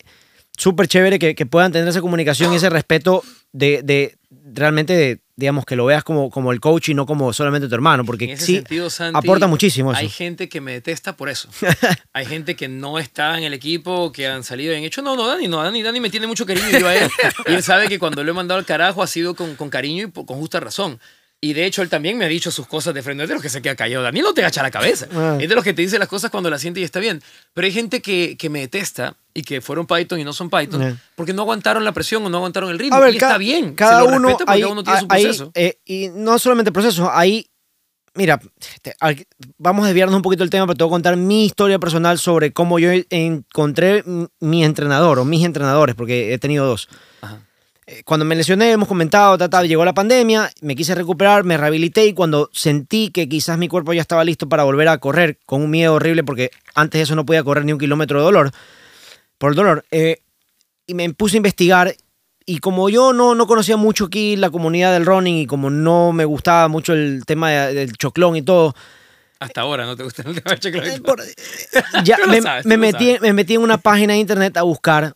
súper chévere que, que puedan tener esa comunicación y ese respeto de, de realmente, de, digamos, que lo veas como, como el coach y no como solamente tu hermano, En porque ese sí, sentido, Santi, aporta muchísimo eso. Hay gente que me detesta por eso. hay gente que no está en el equipo, que han salido y han hecho, no, no, Dani, no, Dani, Dani me tiene mucho cariño y yo a él. y él sabe que cuando lo he mandado al carajo ha sido con, con cariño y con justa razón. Y de hecho, él también me ha dicho sus cosas de frente. Es de los que se queda callado. Daniel no te agacha la cabeza. Ah. Es de los que te dice las cosas cuando las siente y está bien. Pero hay gente que, que me detesta y que fueron Python y no son Python Yeah. porque no aguantaron la presión o no aguantaron el ritmo. A ver, y está bien. Cada se uno, hay, uno tiene su hay- proceso. eh, y no solamente procesos, ahí, mira, te- al- vamos a desviarnos un poquito del tema, pero te voy a contar mi historia personal sobre cómo yo encontré mi entrenador o mis entrenadores, porque he tenido dos. Ajá. Eh, Cuando me lesioné, hemos comentado, ta, ta, llegó la pandemia, me quise recuperar, me rehabilité y cuando sentí que quizás mi cuerpo ya estaba listo para volver a correr con un miedo horrible, porque antes de eso no podía correr ni un kilómetro de dolor, por el dolor, eh, y me puse a investigar y como yo no, no conocía mucho aquí la comunidad del running y como no me gustaba mucho el tema de- del choclón y todo, Hasta ahora no te gusta el tema de Checo eh, por- eh, ya me, sabes, me metí, sabes. me metí en una página de internet a buscar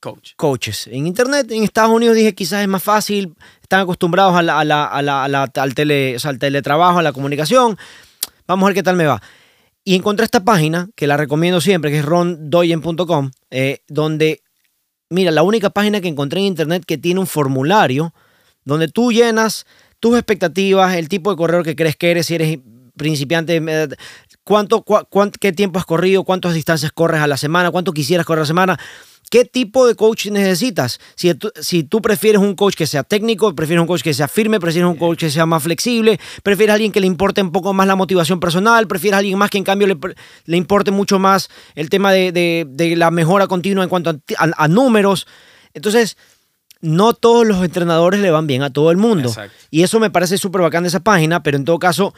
Coach. coaches. En internet, en Estados Unidos dije quizás es más fácil, están acostumbrados al, al teletrabajo, a la comunicación. Vamos a ver qué tal me va. Y encontré esta página, que la recomiendo siempre, que es rondoyen.com, eh, donde, mira, la única página que encontré en internet que tiene un formulario donde tú llenas tus expectativas, el tipo de corredor que crees que eres, si eres principiante, eh, cuánto, cua- cuán- qué tiempo has corrido, cuántas distancias corres a la semana, cuánto quisieras correr a la semana, qué tipo de coach necesitas. Si tú, si tú prefieres un coach que sea técnico, prefieres un coach que sea firme, prefieres un coach que sea más flexible, prefieres a alguien que le importe un poco más la motivación personal, prefieres a alguien más que en cambio le, le importe mucho más el tema de, de- de la mejora continua en cuanto a, a- a números. Entonces, no todos los entrenadores le van bien a todo el mundo. Exacto. Y eso me parece súper bacán de esa página, pero en todo caso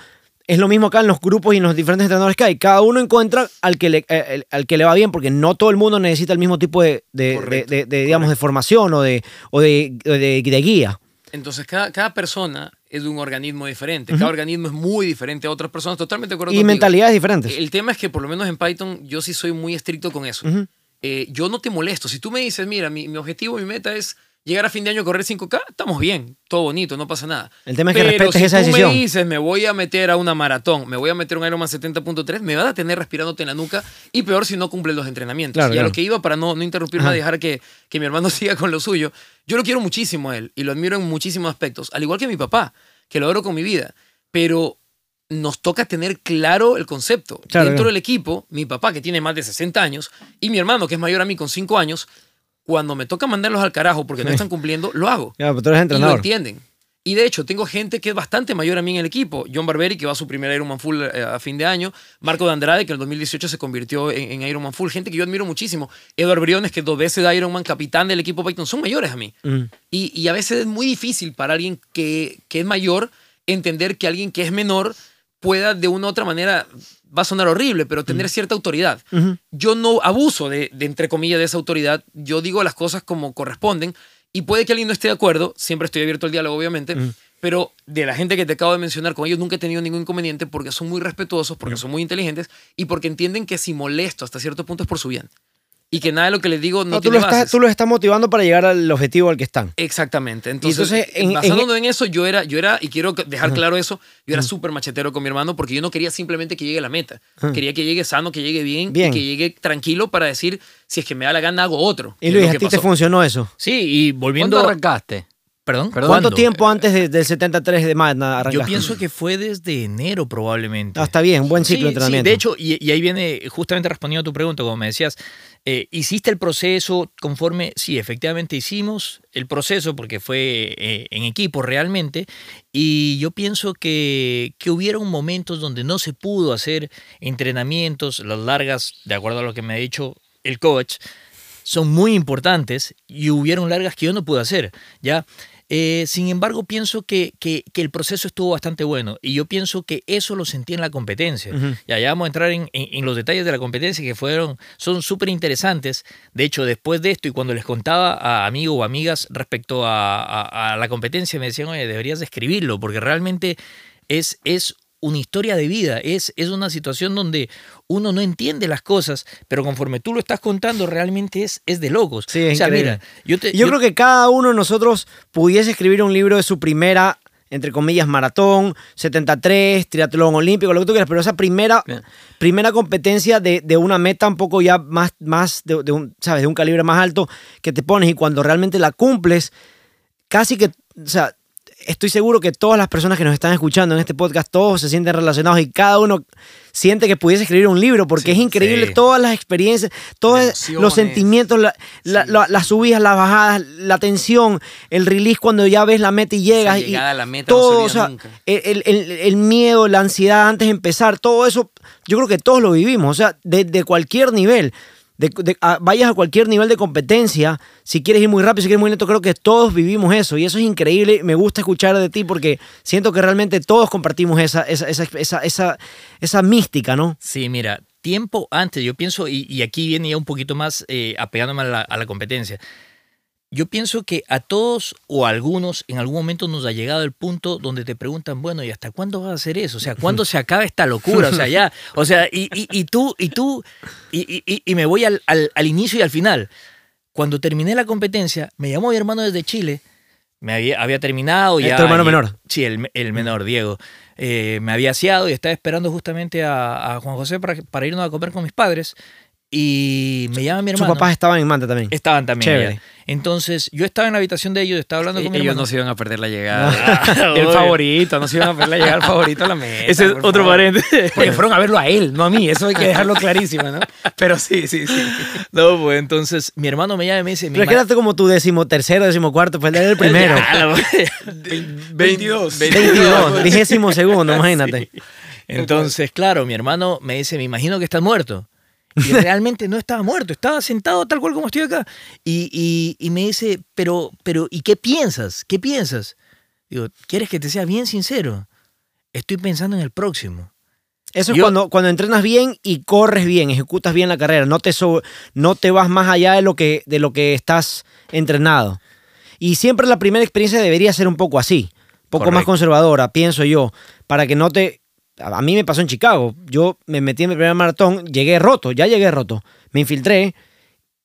es lo mismo acá en los grupos y en los diferentes entrenadores que hay. Cada uno encuentra al que le, eh, al que le va bien, porque no todo el mundo necesita el mismo tipo de, de- Correcto, de- de, digamos, de formación o, de, o de, guía. Entonces, cada, cada persona es de un organismo diferente. Cada organismo es muy diferente a otras personas. Totalmente de acuerdo Y contigo. mentalidades diferentes. El tema es que, por lo menos en Python, yo sí soy muy estricto con eso. Eh, yo no te molesto. Si tú me dices, mira, mi, mi objetivo, mi meta es llegar a fin de año a correr 5K, estamos bien. Todo bonito, no pasa nada. El tema es que Pero respetes si esa tú decisión. me dices, me voy a meter a una maratón, me voy a meter a un Ironman 70.3, me vas a tener respirándote en la nuca y peor si no cumples los entrenamientos. Claro, y a claro. lo que iba para no, no interrumpirme, Ajá. a dejar que, que mi hermano siga con lo suyo. Yo lo quiero muchísimo a él y lo admiro en muchísimos aspectos, al igual que mi papá, que lo adoro con mi vida. Pero nos toca tener claro el concepto. Claro, Dentro del equipo, mi papá, que tiene más de 60 años, y mi hermano, que es mayor a mí con 5 años, cuando me toca mandarlos al carajo porque no están cumpliendo, lo hago. Ya, pero tú eres Y lo entienden. Y de hecho, tengo gente que es bastante mayor a mí en el equipo. John Barberi, que va a su primer Ironman Full eh, a fin de año. Marco de Andrade, que en el 2018 se convirtió en, en Ironman Full. Gente que yo admiro muchísimo. Eduardo Briones, que dos veces de Ironman, capitán del equipo Python. Son mayores a mí. Mm. Y, y a veces es muy difícil para alguien que, que es mayor entender que alguien que es menor pueda de una u otra manera, va a sonar horrible, pero tener cierta autoridad. Yo no abuso de, de, entre comillas, de esa autoridad. Yo digo las cosas como corresponden y puede que alguien no esté de acuerdo, siempre estoy abierto al diálogo, obviamente, Mm. Pero de la gente que te acabo de mencionar, con ellos nunca he tenido ningún inconveniente porque son muy respetuosos, porque son muy inteligentes y porque entienden que si molesto hasta cierto punto es por su bien. Y que nada de lo que les digo no, No, tú, tiene lo estás, bases. tú los estás motivando para llegar al objetivo al que están. Exactamente. Entonces, entonces, en- en- basándonos en, eso, yo era, yo era, y quiero dejar claro eso, yo era súper machetero con mi hermano porque yo no quería simplemente que llegue a la meta. Quería que llegue sano, que llegue bien, Bien. y que llegue tranquilo para decir, si es que me da la gana, hago otro. Y Luis, lo a ti te funcionó eso. Sí, y ¿Cuándo volviendo... arrancaste? ¿Perdón? ¿Cuánto ¿Cuándo? tiempo antes de- del 73 de Magna Yo arrancaste? pienso que fue desde enero probablemente. Ah, está bien, buen ciclo Sí, de entrenamiento. Sí, de hecho, y, y ahí viene justamente respondiendo a tu pregunta, como me decías, eh, ¿hiciste el proceso conforme? Sí, efectivamente hicimos el proceso porque fue eh, en equipo realmente, y yo pienso que, que hubieron momentos donde no se pudo hacer entrenamientos, las largas, de acuerdo a lo que me ha dicho el coach, son muy importantes y hubieron largas que yo no pude hacer, ¿ya? Eh, sin embargo, pienso que, que- que el proceso estuvo bastante bueno y yo pienso que eso lo sentí en la competencia. Ujú. Ya, ya vamos a entrar en, en- en los detalles de la competencia que fueron, son súper interesantes. De hecho, después de esto y cuando les contaba a amigos o amigas respecto a, a- a la competencia, me decían, oye, deberías de escribirlo porque realmente es, es una historia de vida, es, es una situación donde uno no entiende las cosas, pero conforme tú lo estás contando, realmente es, es de locos. Sí, es o sea, increíble. mira, yo te... Yo, creo que cada uno de nosotros pudiese escribir un libro de su primera, entre comillas, maratón, 73, triatlón olímpico, lo que tú quieras, pero esa primera, Bien. primera competencia de, de una meta un poco ya más, más de, de un, ¿sabes? de un calibre más alto que te pones y cuando realmente la cumples, casi que, o sea, estoy seguro que todas las personas que nos están escuchando en este podcast, todos se sienten relacionados y cada uno siente que pudiese escribir un libro porque es increíble sí. todas las experiencias, todos Emociones. los sentimientos, la- la- la- las subidas, las bajadas, la tensión, el release cuando ya ves la meta y llegas. y a la meta todo, o sea, el, el- el miedo, la ansiedad antes de empezar, todo eso, yo creo que todos lo vivimos, o sea, de, de cualquier nivel. Vayas a cualquier nivel de competencia, si quieres ir muy rápido, si quieres ir muy lento, creo que todos vivimos eso y eso es increíble. Me gusta escuchar de ti porque siento que realmente todos compartimos esa, esa, esa, esa, esa, mística, ¿no? Sí, mira, tiempo antes, yo pienso, y, aquí viene ya un poquito más eh, apegándome a la competencia. Yo pienso que a todos o a algunos en algún momento nos ha llegado el punto donde te preguntan, bueno, ¿y hasta cuándo vas a hacer eso? O sea, ¿cuándo se acaba esta locura? O sea, ya, o sea, y, y- y tú, y tú, y, y- me voy al, al- al inicio y al final. Cuando terminé la competencia, me llamó mi hermano desde Chile, me había, había terminado ¿Es ya. tu hermano y- menor? Sí, el, el menor, Diego. Eh, me había aseado y estaba esperando justamente a, a Juan José para, para irnos a comer con mis padres. Y me llama mi Sus hermano. papás estaban en Manta también. Estaban también Chévere. Entonces, yo estaba en la habitación de ellos, estaba hablando con mi Ellos hermano. no se iban a perder la llegada. Ah, el favorito, no se iban a perder la llegada al favorito a la meta. Ese es otro favor. paréntesis. Porque fueron a verlo a él, no a mí. Eso hay que dejarlo clarísimo, ¿no? Pero sí, sí, sí. No, pues entonces mi hermano me llama y me dice... Pero era como tu decimotercero, decimocuarto, pues él era el primero. 22. 22, vigésimo segundo, imagínate. Entonces, claro, mi hermano me dice, me imagino que estás muerto. Y realmente no estaba muerto, estaba sentado tal cual como estoy acá. Y, y- y me dice, pero, pero, ¿y qué piensas? ¿Qué piensas? Digo, ¿quieres que te sea bien sincero? Estoy pensando en el próximo. Eso es cuando, cuando entrenas bien y corres bien, ejecutas bien la carrera, no te, so- no te vas más allá de lo, que, de lo que estás entrenado. Y siempre la primera experiencia debería ser un poco así, un poco más conservadora, pienso yo, para que no te... A mí me pasó en Chicago, yo me metí en mi primer maratón, llegué roto, ya llegué roto, me infiltré,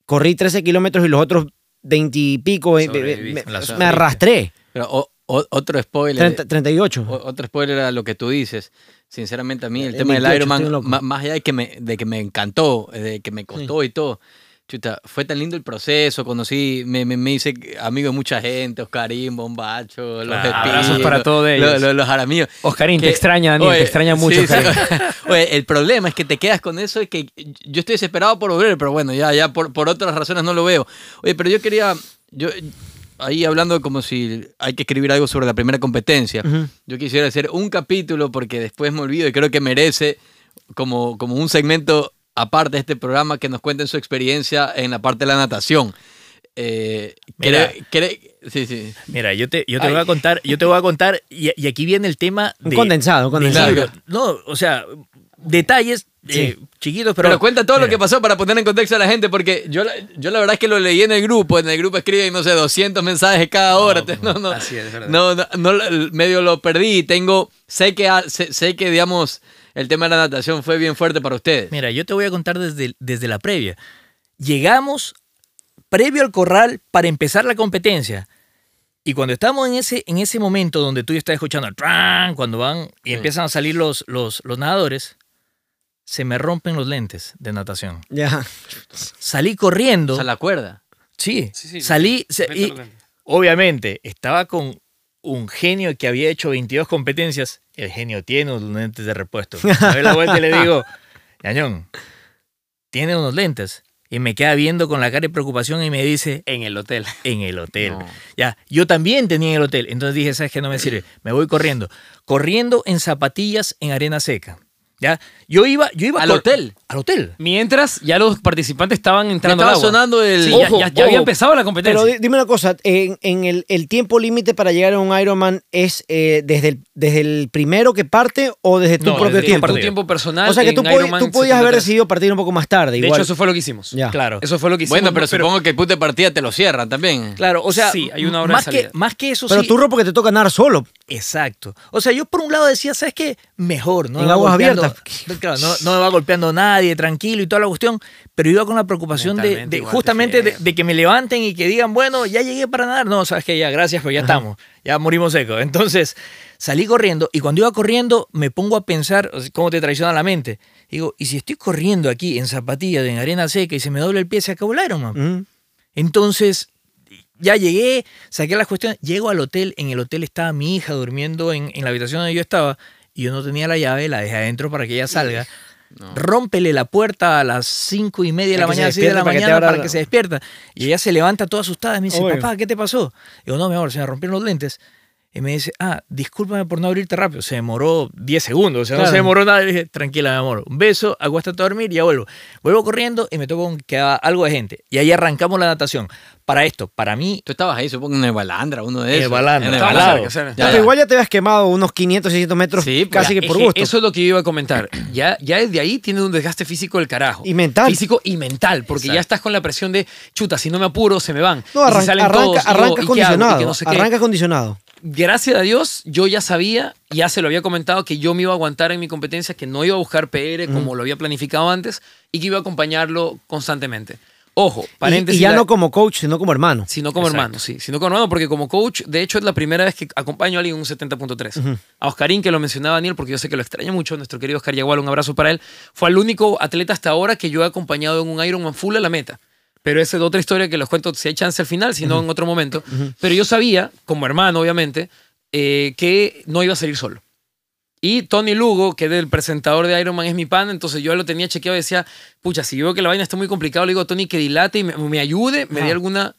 corrí 13 kilómetros y los otros 20 y pico, me, me- arrastré, Pero o- o- otro spoiler. 30 38. O- Otro spoiler a lo que tú dices. Sinceramente, a mí el Eh, tema 28, del Ironman, ma- más allá de que, me, de que me encantó, eh, de que me costó y todo, chuta, fue tan lindo el proceso. Conocí, me, me, me hice amigo de mucha gente, Oscarín, Bombacho, los Claro, abrazos para todos ellos. Los, los. Oscarín, te extraña, Daniel, oye, te extraña mucho, sí. Oye, el problema es que te quedas con eso y que yo estoy desesperado por volver, pero bueno, ya, ya por, por otras razones no lo veo. Oye, pero yo quería, yo ahí hablando como si hay que escribir algo sobre la primera competencia, yo quisiera hacer un capítulo porque después me olvido y creo que merece como, como un segmento aparte de este programa que nos cuenten su experiencia en la parte de la natación. Eh, Mira. cre- cre- sí, sí. Mira, yo te, yo te Ay. voy a contar, yo te voy a contar, y, y aquí viene el tema Un de... condensado, un de condensado. No, o sea, detalles eh, chiquitos, pero... Pero, cuenta todo lo que pasó para poner en contexto a la gente, porque yo, la- yo la verdad es que lo leí en el grupo. En el grupo escriben, no sé, 200 mensajes cada hora. No, No, no, así es, es verdad. no, no, medio lo perdí. Tengo, sé que, a- sé, sé que, digamos, el tema de la natación fue bien fuerte para ustedes. Mira, yo te voy a contar desde, desde la previa. Llegamos previo al corral para empezar la competencia. Y cuando estamos en ese, en ese momento donde tú estás escuchando el tran, cuando van y empiezan a salir los, los, los nadadores, se me rompen los lentes de natación. Ya. Salí corriendo. O sea, la cuerda. Sí, Sí, sí, salí. se- y, obviamente, estaba con un genio que había hecho 22 competencias. El genio tiene unos lentes de repuesto. Me doy la vuelta y le digo, Yañón, tiene unos lentes. Y me queda viendo con la cara de preocupación y me dice, En el hotel. en el hotel. No. Ya, yo también tenía en el hotel. Entonces dije, ¿sabes qué? No me sirve. Me voy corriendo. Corriendo en zapatillas en arena seca. Ya, yo iba, yo iba ¿Al hotel? Al hotel. Mientras ya los participantes estaban entrando estaba al agua. sonando el- Sí, Ojo, ya, ya- ya había empezado la competencia. Pero di- dime una cosa, en, en el, el tiempo límite para llegar a un Ironman es eh, desde, el, desde el primero que parte o desde tu No, propio desde tiempo. tu tiempo personal. O sea que tú, en podi- Ironman tú podías haber 73. decidido partir un poco más tarde. De Igual. hecho, eso fue lo que hicimos. Ya. Claro. Eso fue lo que hicimos. Bueno, pero, supongo que el put de partida te lo cierran también. Claro, o sea, Sí, hay una hora de más, que, salida. más que eso Pero sí. tú porque te toca nadar solo. Exacto. O sea, yo por un lado decía, ¿sabes qué? Mejor, ¿no? En aguas abiertas. Claro, no, no me va golpeando nadie, tranquilo y toda la cuestión, pero iba con la preocupación de, de justamente de, friega. de que me levanten y que digan, bueno, ya llegué para nadar. No, sabes que ya, gracias, pues ya estamos, ya morimos secos. Entonces, salí corriendo y cuando iba corriendo me pongo a pensar, cómo te traiciona la mente. Digo, ¿y si estoy corriendo aquí en zapatillas, en arena seca y se me dobla el pie, se acabó el Ironman? Mm. Entonces, ya llegué, saqué las cuestiones, llego al hotel, en el hotel estaba mi hija durmiendo en, en la habitación donde yo estaba y yo no tenía la llave, la dejé adentro para que ella salga. Rómpele la puerta a las cinco y media de la mañana, seis de la para mañana para que se despierta. Y ella se levanta toda asustada y me dice, Obvio. papá, ¿qué te pasó? Digo, no, mi amor, se me rompieron los lentes. Y me dice, ah, discúlpame por no abrirte rápido. Se demoró 10 segundos, o sea, no se demoró nada. Y dije, tranquila, mi amor, un beso, acuéstate a dormir y ya vuelvo. Vuelvo corriendo y me toco que algo de gente. Y ahí arrancamos la natación. Para esto, para mí, Tú estabas ahí, supongo, en el Balandra, uno de En el esos. Balandra, En el Balandra. Ya, Pero igual ya te habías quemado unos 500, 600 metros Sí, pues, casi ya, que por Es que gusto. Eso es lo que yo iba a comentar. Ya, ya desde ahí tienes un desgaste físico del carajo. Y mental. Físico y mental, porque ya estás con la presión de, chuta, si no me apuro, se me van. no, Y si arranca, salen arranca, todos, y arranca ¿y? Y condicionado. que no sé arranca condicionado. Gracias a Dios, yo ya sabía, ya se lo había comentado, que yo me iba a aguantar en mi competencia, que no iba a buscar PR como lo había planificado antes y que iba a acompañarlo constantemente. Ojo, paréntesis. y ya la- no como coach, sino como hermano. Sino como Exacto. hermano, sí. Sino como hermano, porque como coach, de hecho, es la primera vez que acompaño a alguien en un 70.3. A Oscarín, que lo mencionaba Daniel, porque yo sé que lo extraña mucho, nuestro querido Oscar Yagual, un abrazo para él. Fue el único atleta hasta ahora que yo he acompañado en un Ironman full a la meta. Pero esa es otra historia que los cuento si hay chance al final, si no en otro momento. Pero yo sabía, como hermano, obviamente, eh, que no iba a salir solo. Y Tony Lugo, que es el presentador de Iron Man, es mi pan, entonces yo lo tenía chequeado y decía, pucha, si yo veo que la vaina está muy complicada, le digo a Tony que dilate y me, me ayude, me dé alguna,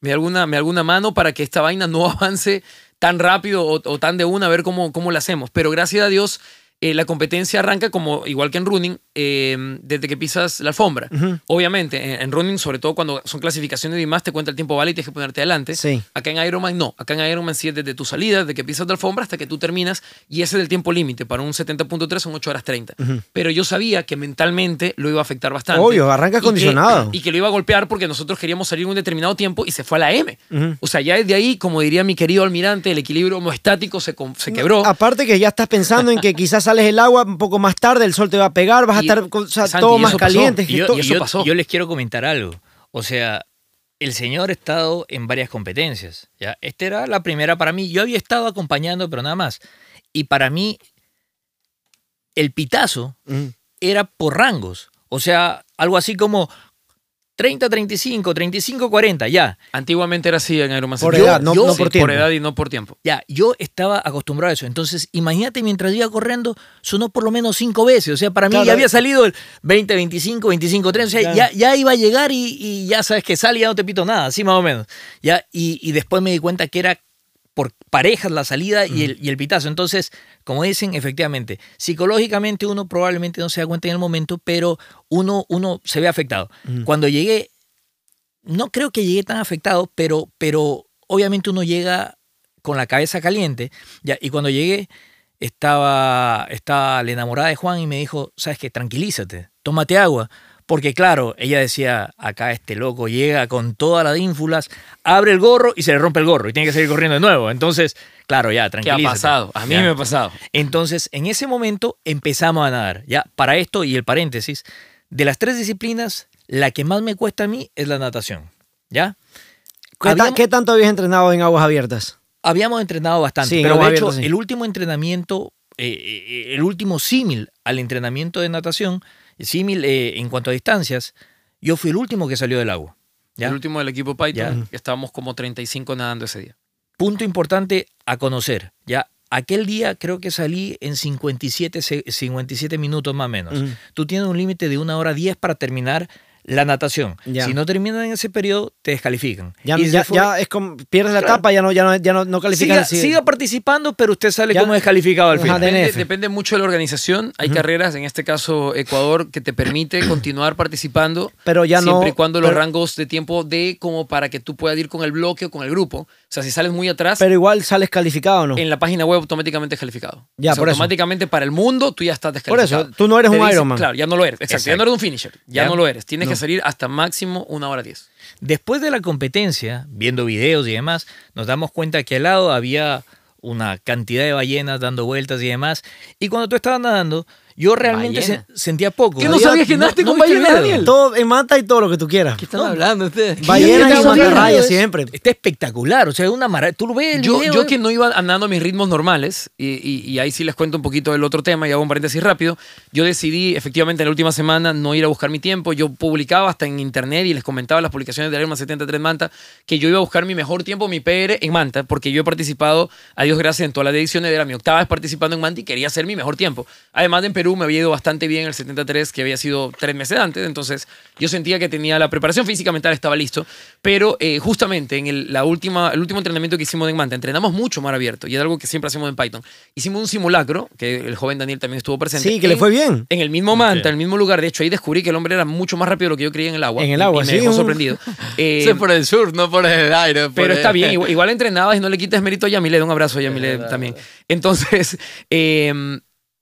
me dé alguna, me dé alguna mano para que esta vaina no avance tan rápido o, o tan de una, a ver cómo, cómo la hacemos. Pero gracias a Dios, eh, la competencia arranca como igual que en running, eh, desde que pisas la alfombra. Ujú. Obviamente, en, en running, sobre todo cuando son clasificaciones y más, te cuenta el tiempo vale y tienes que ponerte adelante. Sí. Acá en Ironman no. Acá en Ironman sí es desde tu salida, desde que pisas la alfombra hasta que tú terminas. Y ese es el tiempo límite. Para un 70.3 son 8 horas 30. Pero yo sabía que mentalmente lo iba a afectar bastante. Obvio, arranca Y que- condicionado. Y que, lo iba a golpear porque nosotros queríamos salir un determinado tiempo y se fue a la M. Ujú. O sea, ya desde ahí, como diría mi querido almirante, el equilibrio homoestático se, se quebró. Aparte que ya estás pensando en que quizás sales del agua un poco más tarde, el sol te va a pegar, vas a estar con- o sea, Santi, todo más caliente. Yo, eso yo- pasó. yo les quiero comentar algo. O sea, el señor ha estado en varias competencias. ¿ya? Esta era la primera para mí. Yo había estado acompañando, pero nada más. Y para mí, el pitazo Ujú. era por rangos. O sea, algo así como 30-35, 35-40, ya. Antiguamente era así en Ironman. Por 70. edad, no- no Sí, por tiempo. Por edad y no por tiempo. Ya, yo estaba acostumbrado a eso. Entonces, imagínate mientras iba corriendo, sonó por lo menos cinco veces. O sea, para mí Claro. ya había salido el 20, 25, 25, 30. O sea, Claro. ya, ya iba a llegar y, y ya sabes que sale y ya no te pito nada, así más o menos. Ya, y, y después me di cuenta que era por parejas la salida y, el, y el pitazo. Entonces, como dicen, efectivamente, psicológicamente uno probablemente no se da cuenta en el momento, pero uno, uno se ve afectado. Cuando llegué, no creo que llegué tan afectado, pero, pero obviamente uno llega con la cabeza caliente. Ya, y cuando llegué, estaba, estaba la enamorada de Juan y me dijo, sabes qué, tranquilízate, tómate agua. Porque claro, ella decía, acá este loco llega con todas las ínfulas, abre el gorro y se le rompe el gorro y tiene que seguir corriendo de nuevo. Entonces, claro, ya, ¿Qué tranquilízate. ha pasado? A mí Ya. me ha pasado. Entonces, en ese momento empezamos a nadar. Ya, para esto y el paréntesis, de las tres disciplinas, la que más me cuesta a mí es la natación. ¿Ya? ¿Qué, Habíamos- qué tanto habías entrenado en aguas abiertas? Habíamos entrenado bastante, Sí, en pero de hecho, abierta, sí. el último entrenamiento, eh, eh, el último símil al entrenamiento de natación, símil eh, en cuanto a distancias, yo fui el último que salió del agua. ¿ya? El último del equipo Python, Ya. estábamos como 35 nadando ese día. Punto importante a conocer. ¿ya? Aquel día creo que salí en 57, se- 57 minutos más o menos. Tú tienes un límite de una hora 10 para terminar la natación. Ya. Si no terminan en ese periodo, te descalifican. Ya, Y se ya, fue- ya es como, pierdes la Claro. etapa, ya no, ya no, ya no, no siga, sí. siga participando, pero usted sale Ya- como descalificado al final. de- Depende, mucho de la organización. Hay carreras, en este caso Ecuador, que te permite continuar participando Pero ya no- siempre y cuando los pero- rangos de tiempo de como para que tú puedas ir con el bloque o con el grupo. O sea, si sales muy atrás, Pero igual sales calificado o no. en la página web automáticamente es calificado. Ya, O sea, por eso. automáticamente para el mundo tú ya estás Por descalificado. eso, tú no eres Te un dice- Ironman. Claro, ya no lo eres. Exacto, ya no eres un finisher. Ya, Ya. no lo eres. Tienes No. Salir hasta máximo una hora diez. Después de la competencia, viendo videos y demás, nos damos cuenta que al lado había una cantidad de ballenas dando vueltas y demás. Y cuando tú estabas nadando, yo realmente se- Ballena. sentía poco. ¿Qué no sabías que nadaste con el ballenas, video? Daniel? Todo en mata y todo lo que tú quieras. ¿Qué están hablando ustedes? Ballenas Sí, y mantarrayas siempre. Está espectacular, o sea, es una maravilla. Tú lo ves el Yo, video, yo eh. que no iba andando a mis ritmos normales, y, y- y ahí sí les cuento un poquito del otro tema y hago un paréntesis rápido, yo decidí efectivamente en la última semana no ir a buscar mi tiempo. Yo publicaba hasta en internet y les comentaba en las publicaciones de Ironman 73 Manta que yo iba a buscar mi mejor tiempo, mi PR en Manta, porque yo he participado, a Dios gracias, en todas las ediciones. Era mi octava vez participando en Manta y quería hacer mi mejor tiempo. Además, en Perú me había ido bastante bien el 73, que había sido tres meses antes. Entonces, yo sentía que tenía la preparación física mental, estaba listo. Pero eh, justamente en el, la última, el último entrenamiento que hicimos en Manta, entrenamos mucho mar abierto y es algo que siempre hacemos en Python. Hicimos un simulacro, que el joven Daniel también estuvo presente. Sí, que le en- fue bien. En el mismo Manta, Ok. en el mismo lugar. De hecho, ahí descubrí que el hombre era mucho más rápido de lo que yo creía en el agua. En el y- agua, y me sí, dejó un- sorprendido. Eh, Eso es por el sur, no por el aire. por pero el- está bien, igual, igual entrenabas y no le quites mérito a Yamile. Un abrazo a Yamile también. Entonces, eh,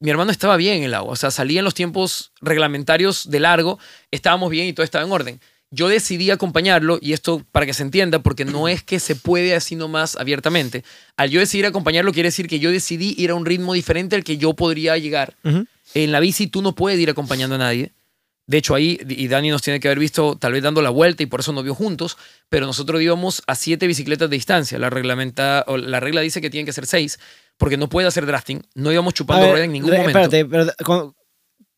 mi hermano estaba bien en el agua. O sea, salía en los tiempos reglamentarios de largo, estábamos bien y todo estaba en orden. Yo decidí acompañarlo, y esto para que se entienda, porque no es que se puede así nomás abiertamente. Al yo decidir acompañarlo, quiere decir que yo decidí ir a un ritmo diferente al que yo podría llegar. En la bici tú no puedes ir acompañando a nadie. De hecho, ahí, y Dani nos tiene que haber visto tal vez dando la vuelta y por eso nos vio juntos, pero nosotros íbamos a siete bicicletas de distancia. La, reglamenta, o la regla dice que tienen que ser seis, porque no puede hacer drafting. No íbamos chupando ver, rueda en ningún re- momento. Espérate, pero con-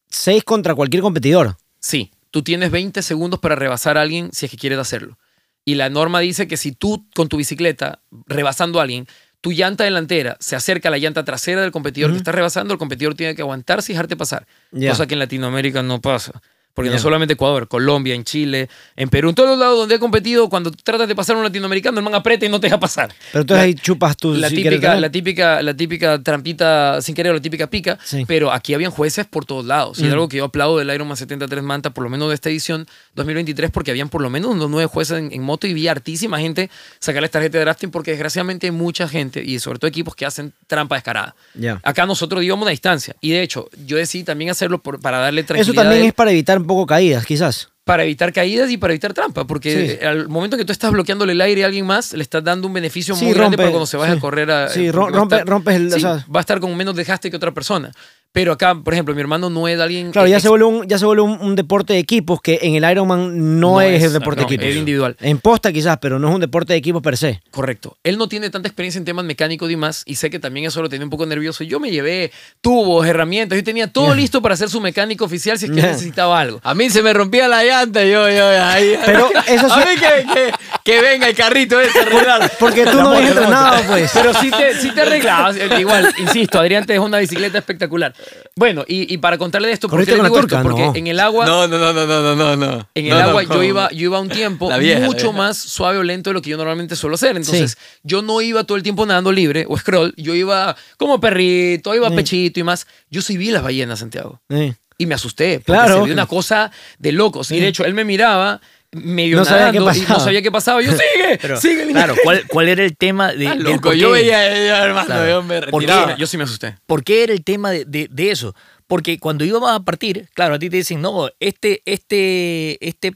seis contra cualquier competidor. Sí, tú tienes 20 segundos para rebasar a alguien si es que quieres hacerlo. Y la norma dice que si tú con tu bicicleta, rebasando a alguien, tu llanta delantera se acerca a la llanta trasera del competidor que está rebasando, el competidor tiene que aguantarse y dejarte pasar. Ya. Cosa que en Latinoamérica no pasa. Porque no solamente Ecuador, Colombia, en Chile, en Perú, en todos los lados donde he competido, cuando tratas de pasar a un latinoamericano, el man aprieta y no te deja pasar. Pero entonces ahí chupas tú. La si típica, también. la, típica, la típica trampita sin querer, la típica pica, Sí. pero aquí habían jueces por todos lados. Y es Mm. algo que yo aplaudo del Ironman 73 Manta, por lo menos de esta edición 2023, porque habían por lo menos unos nueve jueces en, en moto y vi hartísima gente sacarles tarjeta de drafting, porque desgraciadamente hay mucha gente, y sobre todo equipos que hacen trampa descarada. Ya. Acá nosotros íbamos a distancia. Y de hecho, yo decidí también hacerlo por- para darle Eso tranquilidad. también a él, es para evitar un poco caídas, quizás. para evitar caídas y para evitar trampa, porque Sí. al momento que tú estás bloqueándole el aire a alguien más, le estás dando un beneficio Sí, muy grande para cuando se vaya sí. a correr a... Sí, rompe- estar- rompes el- o sea- va a estar con menos desgaste que otra persona. Pero acá, por ejemplo, mi hermano no es alguien... Claro, ya se vuelve un, ya se vuelve un, un deporte de equipos que en el Ironman no, No es, el deporte no, de equipos. es individual. En posta quizás, pero no es un deporte de equipos per se. Correcto. Él no tiene tanta experiencia en temas mecánicos y más, y sé que también eso lo tenía un poco nervioso. Yo me llevé tubos, herramientas, yo tenía todo listo para ser su mecánico oficial si es que Ya. necesitaba algo. A mí se me rompía la llanta, yo, yo, ahí. Pero eso A sí- mí que, que, que venga el carrito ese a arreglar. Porque tú La no moto, habías la moto. entrenado, pues. Pero sí te, sí te arreglabas. Eh, Igual, insisto, Adrián te dejó una bicicleta espectacular. Bueno, y, y para contarle de esto, ¿por qué ¿Corriste le con la digo esto? turca? Porque No. en el agua, No, no, no, no, no, no, no. en el No, no, agua no. yo, iba, yo iba un tiempo La vieja, la mucho vieja. más suave o lento de lo que yo normalmente suelo hacer. Entonces, yo no iba todo el tiempo nadando libre o scroll. Yo iba como perrito, iba Sí. pechito y más. Yo sí vi las ballenas, Santiago. Sí. Y me asusté, porque Claro. se vio una cosa de locos. Y de hecho, él me miraba medio No sabía qué nadando y no sabía qué pasaba. Yo, sigue, Pero, sigue. Lina". claro, ¿cuál, cuál era el tema de, del loco, yo veía, yo, hermano, Claro. yo me retiraba. Yo sí me asusté. ¿Por qué era el tema de, de- de eso? Porque cuando íbamos a partir, claro, a ti te dicen, no, este, este, este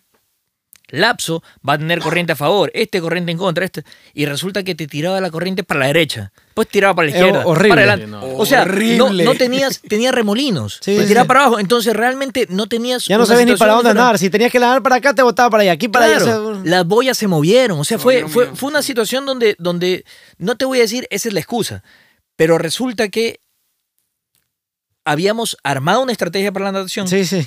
lapso va a tener corriente a favor, este corriente en contra, este. Y resulta que te tiraba la corriente para la derecha, pues tiraba para la izquierda, horrible. para adelante. Sí, no. O sea, no, Horrible. no tenías, tenía remolinos, Sí, te sí, tiraba sí. para abajo. Entonces realmente no tenías. Ya no sabes ni para dónde nadar. Si tenías que nadar para acá, te botaba para allá. Aquí para allá. Claro, o sea, las boyas se movieron. O sea, Se fue, fue, fue una situación donde, donde, no te voy a decir, esa es la excusa, pero resulta que habíamos armado una estrategia para la natación sí, sí.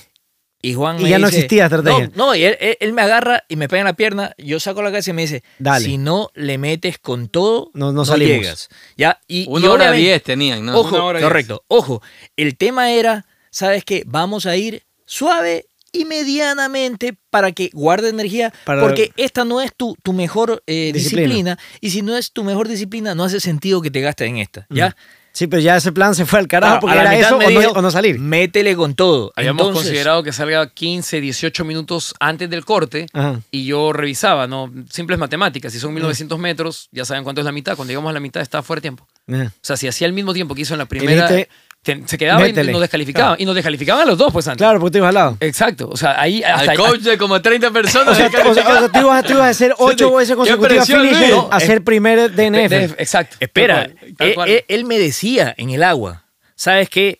Y Juan Y me ya no dice- existía estrategia. No, no, y él, él- él me agarra y me pega en la pierna, yo saco la cabeza y me dice, Dale. si no le metes con todo, No- no no, salimos. llegas. ¿Ya? Y, y Una hora diez tenían, ¿no? Ojo, Una hora diez. correcto. Ojo, el tema era, ¿sabes qué? Vamos a ir suave y medianamente para que guarde energía, Para- porque esta no es tu, tu mejor eh, Disciplina. disciplina. y si no es tu mejor disciplina, no hace sentido que te gastes en esta, ¿ya? Sí, pero ya ese plan se fue al carajo Claro, porque a la era mitad eso o no, dijo, o no salir. Métele con todo. Habíamos Entonces, considerado que salga 15, 18 minutos antes del corte Ajá. y yo revisaba, ¿no? Simples matemáticas. Si son 1900 metros, ya saben cuánto es la mitad. Cuando llegamos a la mitad está fuera de tiempo. Ajá. O sea, si hacía el mismo tiempo que hizo en la primera, dijiste, te- se quedaba y métele. nos descalificaban. Y nos descalificaban a los dos, pues antes. Claro, porque tú ibas al lado. Exacto. O sea, ahí hasta Al coach de como 30 personas. O sea, o sea, o sea, tú, ibas, tú ibas a hacer ocho veces consecutivas presión, finish Luis. a hacer primer De- DNF. de- exacto. Espera, Tal cual, tal él, cual. él- él me decía en el agua, ¿sabes qué?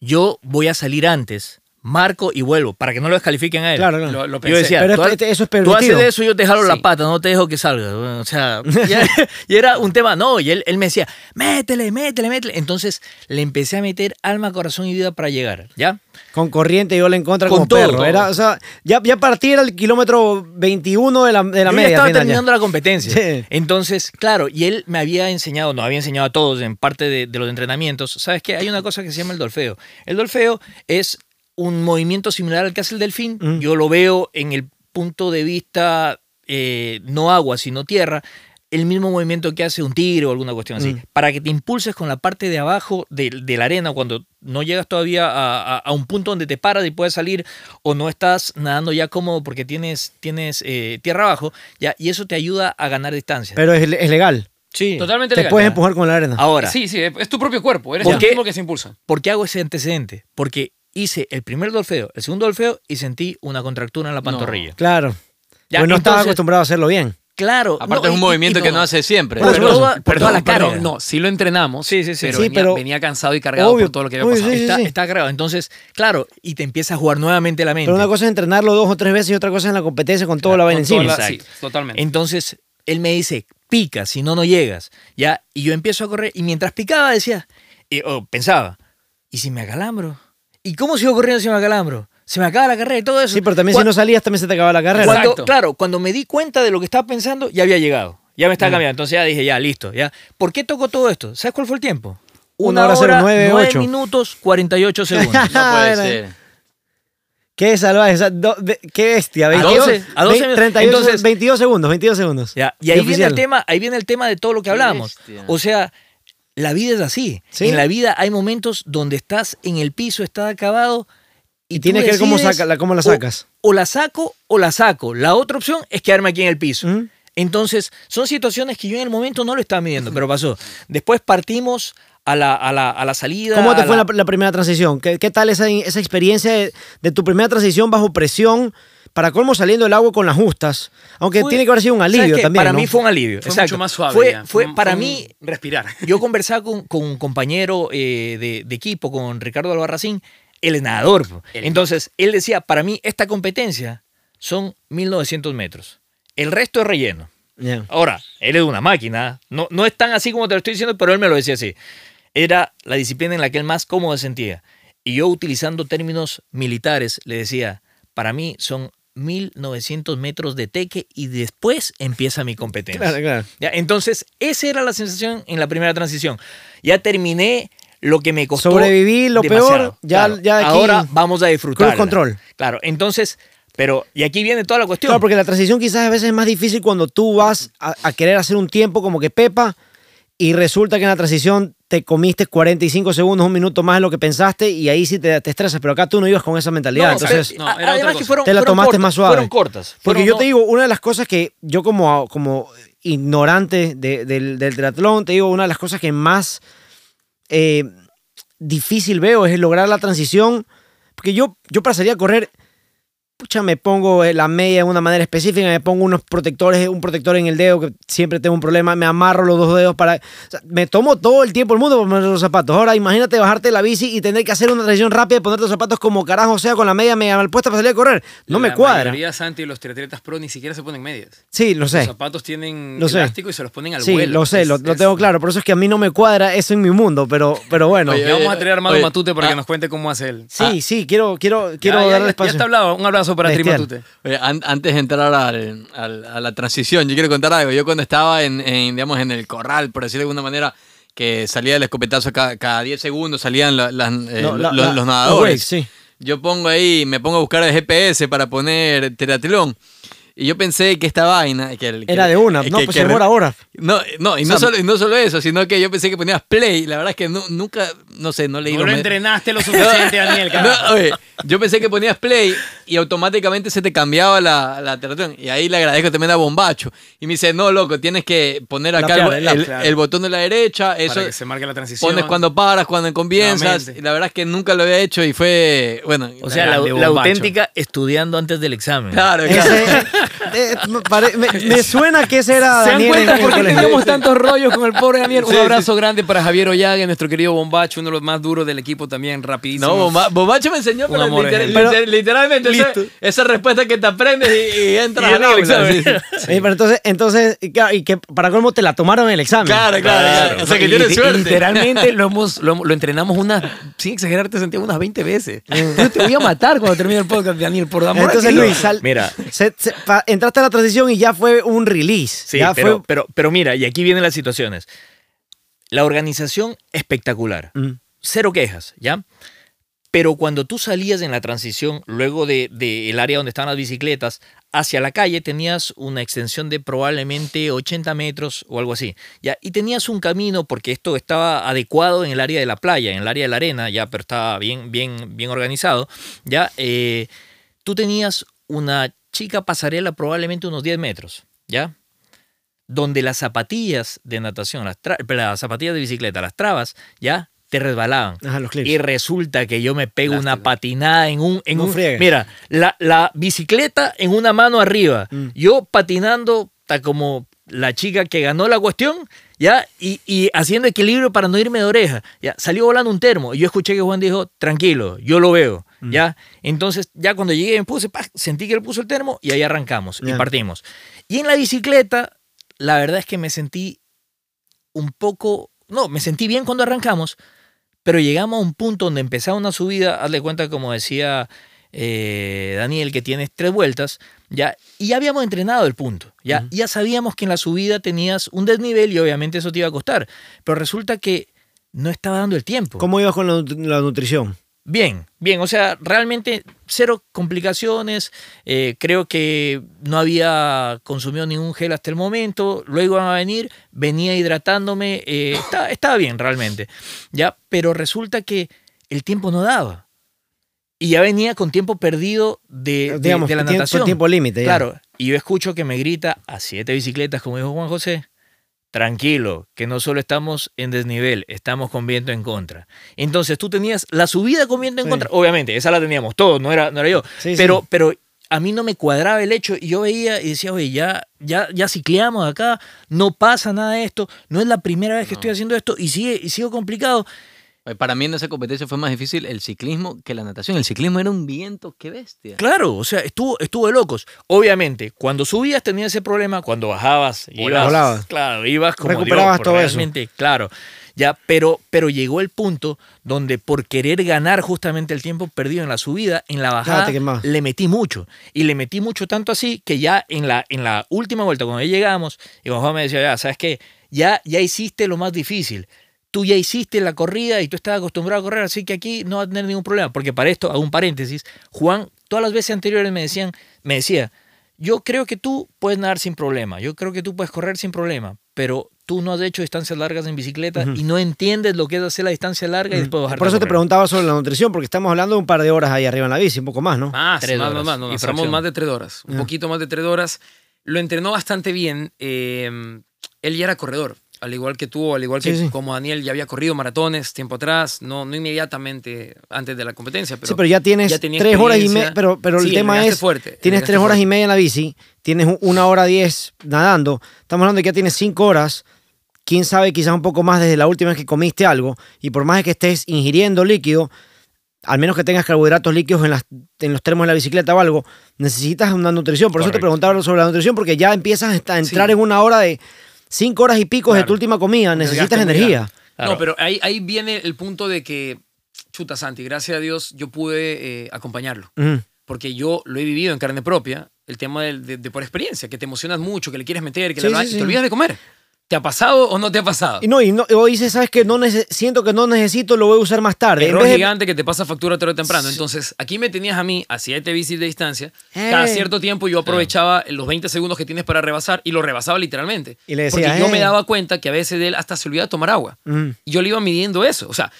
Yo voy a salir antes, marco y vuelvo, para que no lo descalifiquen a él. Claro, claro. Lo- lo Yo decía, Pero tú, eso es tú haces permitido. de eso, yo te jalo la pata, no te dejo que salga. O sea, ya- y era un tema, no, y él, él me decía, métele, métele, métele. Entonces le empecé a meter alma, corazón y vida para llegar, ¿ya? Con corriente y ola en contra Con como todo, perro. Era, o sea, ya, ya partía el kilómetro 21 de la, de la Yo ya media. estaba final ya. terminando la competencia. Sí. Entonces, claro, y él me había enseñado, nos había enseñado a todos en parte de, de los entrenamientos. ¿Sabes qué? Hay una cosa que se llama el dolfeo. El dolfeo es un movimiento similar al que hace el delfín. Mm. Yo lo veo en el punto de vista eh, no agua, sino tierra. El mismo movimiento que hace un tigre o alguna cuestión así. Mm. Para que te impulses con la parte de abajo de, de la arena cuando no llegas todavía a, a- a un punto donde te paras y puedes salir o no estás nadando ya cómodo porque tienes, tienes eh, tierra abajo. Ya, y eso te ayuda a ganar distancia. Pero es, es legal. Sí. Totalmente Te legal. puedes empujar con la arena. Ahora, Sí, sí, es tu propio cuerpo. Eres ¿Por el mismo que se impulsa. ¿por qué hago ese antecedente? Porque hice el primer dolfeo, el segundo dolfeo y sentí una contractura en la pantorrilla. Claro. Ya, pues no estaba entonces- acostumbrado a hacerlo bien. Claro. Aparte no, es un y- movimiento y- que no, no hace siempre. Por Pero- toda- por toda la perdón, carga. No, sí lo entrenamos. Sí, sí, sí. Pero, Sí, venía, pero- venía cansado y cargado Obvio. por todo lo que había Uy, pasado. sí, Está, sí. está cargado. Entonces, claro, y te empieza a jugar nuevamente la mente. Pero una cosa es entrenarlo dos o tres veces y otra cosa es en la competencia con toda la vaina encima. la- sí, totalmente. Entonces, él me dice, pica, si no, no llegas. ¿Ya? Y yo empiezo a correr. Y mientras picaba, decía, y, oh, pensaba, ¿y si me acalambro? ¿Y cómo sigo corriendo si me acalambro? Se me acaba la carrera y todo eso. Sí, pero también si no salías también se te acababa la carrera. Cuando, Exacto. claro, cuando me di cuenta de lo que estaba pensando, ya había llegado. Ya me estaba Mm. cambiando. Entonces ya dije, ya, listo. ya ¿Por qué tocó todo esto? ¿Sabes cuál fue el tiempo? Una hora cero nueve, nueve ocho. minutos 48 segundos. No puede ser. Qué salvaje, o sea, do- ve- qué bestia. A 22, 12, a 12 ve- 38, entonces- 22 segundos, 22 segundos. Ya, Y ahí viene, el tema, ahí viene el tema de todo lo que hablamos. O sea, la vida es así. Sí. En la vida hay momentos donde estás en el piso, estás acabado. Y, Y tienes que ver cómo, saca, la- cómo la sacas. O, la saco o la saco. La otra opción es quedarme aquí en el piso. Entonces, son situaciones que yo en el momento no lo estaba midiendo, pero pasó. Después partimos a la, a la, a la salida. ¿Cómo te fue la- la, la primera transición? ¿Qué, qué tal esa, esa experiencia de, de tu primera transición bajo presión? Para colmo saliendo del agua con las justas. Aunque Fue- tiene que haber sido un ¿sabes alivio también. Para ¿no? mí fue un alivio. Fue exacto. mucho más suave. Fue, para un mí, Respirar. yo conversaba con, con un compañero eh, de, de equipo, con Ricardo Albarracín, es nadador. Entonces, él decía, para mí esta competencia son 1900 metros. El resto es relleno. Ahora, él es una máquina. No, no es tan así como te lo estoy diciendo, pero él me lo decía así. Era la disciplina en la que él más cómodo se sentía. Y yo, utilizando términos militares, le decía, para mí son 1900 metros de teque y después empieza mi competencia. Claro, claro. Ya, entonces, esa era la sensación en la primera transición. Ya terminé lo que me costó. Sobreviví lo demasiado. peor, ya- Claro. ya aquí- Ahora vamos a disfrutar. Control. Claro, entonces, pero, y aquí viene toda la cuestión. Claro, porque la transición quizás a veces es más difícil cuando tú vas a, a querer hacer un tiempo como que Pepa y resulta que en la transición te comiste 45 segundos, un minuto más de lo que pensaste y ahí sí te, te estresas, pero acá tú no ibas con esa mentalidad. No, entonces, pero- no, era otra además cosa. que fueron, Te la tomaste cortas, más suave. Fueron cortas. porque Fueron yo no- te digo, una de las cosas que yo como, como ignorante de- del, del triatlón, te digo, una de las cosas que más eh, difícil veo es lograr la transición, porque yo, yo salir a correr, pucha, me pongo eh, la media de una manera específica, me pongo unos protectores, un protector en el dedo, que siempre tengo un problema, me amarro los dos dedos para... o sea, me tomo todo el tiempo el mundo para poner los zapatos. Ahora imagínate bajarte la bici y tener que hacer una transición rápida y ponerte los zapatos como carajo sea con la media media mal puesta para salir a correr. No me La cuadra. mayoría, Santi, los triatletas pro ni siquiera se ponen medias. Sí, lo Los sé. zapatos tienen Lo sé. elástico y se los ponen al Sí, vuelo. lo sé, Es- lo, tengo claro. Por eso es que a mí no me cuadra eso en mi mundo, pero, pero bueno. Oye, Ya vamos a traer a Armando Oye, Matute para que ah. nos cuente cómo hace él. sí, sí, quiero, quiero, quiero ya, darle ya, espacio. Ya está hablado. Un abrazo para Tri Bestial. Matute. Oye, an- antes de entrar al- al- a la transición, yo quiero contar algo. Yo cuando estaba en, en, digamos, en el corral, por decirlo de alguna manera, que salía el escopetazo cada, cada 10 segundos, salían la- las, eh, No, la- los, la- los nadadores. waves, sí. Yo pongo ahí, me pongo a buscar el GPS para poner triatlón. Y yo pensé que esta vaina... Que, el- que- Era de una, que- no, pues que- se demora horas. No, no, y no, solo, y no solo eso, sino que yo pensé que ponías play. La verdad es que nu- nunca, no sé, no leí No los lo me- entrenaste lo suficiente, Daniel. no, oye, yo pensé que ponías play y automáticamente se te cambiaba la, la. Y ahí le agradezco también a Bombacho. Y me dice, no, loco, tienes que poner acá el, lap, el- claro. el botón de la derecha. Eso para que se marque la transición. pones cuando paras, cuando comienzas. Y la verdad es que nunca lo había hecho y fue, bueno. O sea, la, la auténtica estudiando antes del examen. claro, claro. Ese, eh, me, pare- me- me suena que ese era ¿Se dan Daniel. cuenta por qué teníamos tantos rollos con el pobre Daniel? Un Sí, abrazo grande para Javier Ollague, nuestro querido Bombacho, uno de los más duros del equipo también, rapidísimo. No, Bomba- Bombacho me enseñó, pero, Pero- literalmente esa, respuesta que te aprendes y, y entras Y al en examen. sí, pero entonces, entonces y claro, y que para colmo te la tomaron en el examen. Claro, claro, claro. O sea, que Y tienes suerte. Literalmente lo, hemos, lo, lo entrenamos unas, sin exagerarte, Santiago, unas 20 veces. Yo te voy a matar cuando termine el podcast, Daniel, por amor Entonces. Luis, sal- Mira, se- se- pa- entraste a la transición y ya fue un release. Sí, ya pero, fue. pero, pero mira, y aquí vienen las situaciones. La organización espectacular. Mm. Cero quejas, ¿ya? Pero cuando tú salías en la transición, luego del de, el área donde estaban las bicicletas, hacia la calle tenías una extensión de probablemente 80 metros o algo así. ¿ya? Y tenías un camino, porque esto estaba adecuado en el área de la playa, en el área de la arena, ya, pero estaba bien, bien, bien organizado. ¿ya? Eh, tú tenías una chica pasarela probablemente unos 10 metros, ¿ya? Donde las zapatillas de natación, las, las zapatillas de bicicleta, las trabas, ¿ya? Te resbalaban. Ajá, los clips. Y resulta que yo me pego una patinada en un... En No un mira, la, la bicicleta en una mano arriba. Mm. Yo patinando ta como la chica que ganó la cuestión, ¿ya? Y, y haciendo equilibrio para no irme de oreja. ¿ya? Salió volando un termo. Y yo escuché que Juan dijo, tranquilo, yo lo veo. Mm. ¿ya? Entonces, ya cuando llegué, me puse, ¡pah! sentí que él puso el termo y ahí arrancamos y partimos. Y en la bicicleta, la verdad es que me sentí un poco, no, me sentí bien cuando arrancamos, pero llegamos a un punto donde empezaba una subida, hazle cuenta como decía eh, Daniel, que tienes tres vueltas, ya, y ya habíamos entrenado el punto, ya, ya sabíamos que en la subida tenías un desnivel y obviamente eso te iba a costar, pero resulta que no estaba dando el tiempo. ¿Cómo ibas con la, la nutrición? Bien, bien, o sea, realmente cero complicaciones. eh, creo que no había consumido ningún gel hasta el momento. Luego iban a venir, venía hidratándome. eh, estaba bien realmente. Ya, pero resulta que el tiempo no daba. Y ya venía con tiempo perdido de, de- Digamos, de la natación. tiempo límite. Claro, y yo escucho que me grita a siete bicicletas, como dijo Juan José. Tranquilo, que no solo estamos en desnivel, estamos con viento en contra. Entonces tú tenías la subida con viento en Sí. contra. Obviamente, esa la teníamos todos, no era, no era yo. Sí, pero, sí. pero a mí no me cuadraba el hecho y yo veía y decía, oye, ya, ya, ya cicleamos acá, no pasa nada de esto, no es la primera vez que No. estoy haciendo esto y sigue, y sigo complicado. Oye, Para mí en esa competencia fue más difícil el ciclismo que la natación. El ciclismo era un viento, qué bestia. Claro, o sea, estuvo, estuvo de locos. Obviamente, cuando subías tenías ese problema, cuando bajabas, ibas, Volabas. claro, ibas como Recuperabas Dios, todo eso. realmente, claro. Ya, pero, pero llegó el punto donde por querer ganar justamente el tiempo perdido en la subida, en la bajada, le metí mucho. Y le metí mucho tanto así que ya en la, en la última vuelta, cuando ya llegamos, y Juan me decía, ya, ¿sabes qué? Ya, ya hiciste lo más difícil. Tú ya hiciste la corrida y tú estás acostumbrado a correr, así que aquí no va a tener ningún problema. Porque para esto, hago un paréntesis, Juan, todas las veces anteriores me decían, me decía, yo creo que tú puedes nadar sin problema, yo creo que tú puedes correr sin problema, pero tú no has hecho distancias largas en bicicleta y no entiendes lo que es hacer la distancia larga y después bajar. Por eso te preguntaba sobre la nutrición, porque estamos hablando de un par de horas ahí arriba en la bici, un poco más, ¿no? Más, Tres más, horas más, no, fracción. hablamos más de tres horas, un Ah. poquito más de tres horas. Lo entrenó bastante bien. eh, él ya era corredor, al igual que tú, al igual que Sí, sí. como Daniel ya había corrido maratones tiempo atrás, no, no inmediatamente antes de la competencia, pero, sí, pero ya tienes ya tres horas y media, pero, el tema es, fuerte, tienes tres horas y media en la bici, tienes una hora diez nadando, estamos hablando de que ya tienes cinco horas, quién sabe, quizás un poco más desde la última vez que comiste algo, y por más que estés ingiriendo líquido, al menos que tengas carbohidratos líquidos en, las, en los termos de la bicicleta o algo, necesitas una nutrición. Por eso te preguntaba sobre la nutrición, porque ya empiezas a entrar Sí. en una hora de cinco horas y pico de Claro. tu última comida, necesitas energía. Claro. No, pero ahí, ahí viene el punto de que, chuta Santi, gracias a Dios yo pude eh, acompañarlo. Porque yo lo he vivido en carne propia, el tema del- de, de por experiencia, que te emocionas mucho, que le quieres meter, que Sí, la- sí, y sí. te olvidas de comer. ¿Te ha pasado o no te ha pasado? Y no, y no, o dices, ¿sabes qué? No siento que no necesito, lo voy a usar más tarde. Error de- gigante que te pasa factura tarde o temprano. Entonces, aquí me tenías a mí a 7 bicis de distancia. Cada Eh. cierto tiempo yo aprovechaba los 20 segundos que tienes para rebasar y lo rebasaba literalmente. Y le decía, Porque yo "Eh". me daba cuenta que a veces de él hasta se olvidaba de tomar agua. Ujú. Y yo le iba midiendo eso. O sea,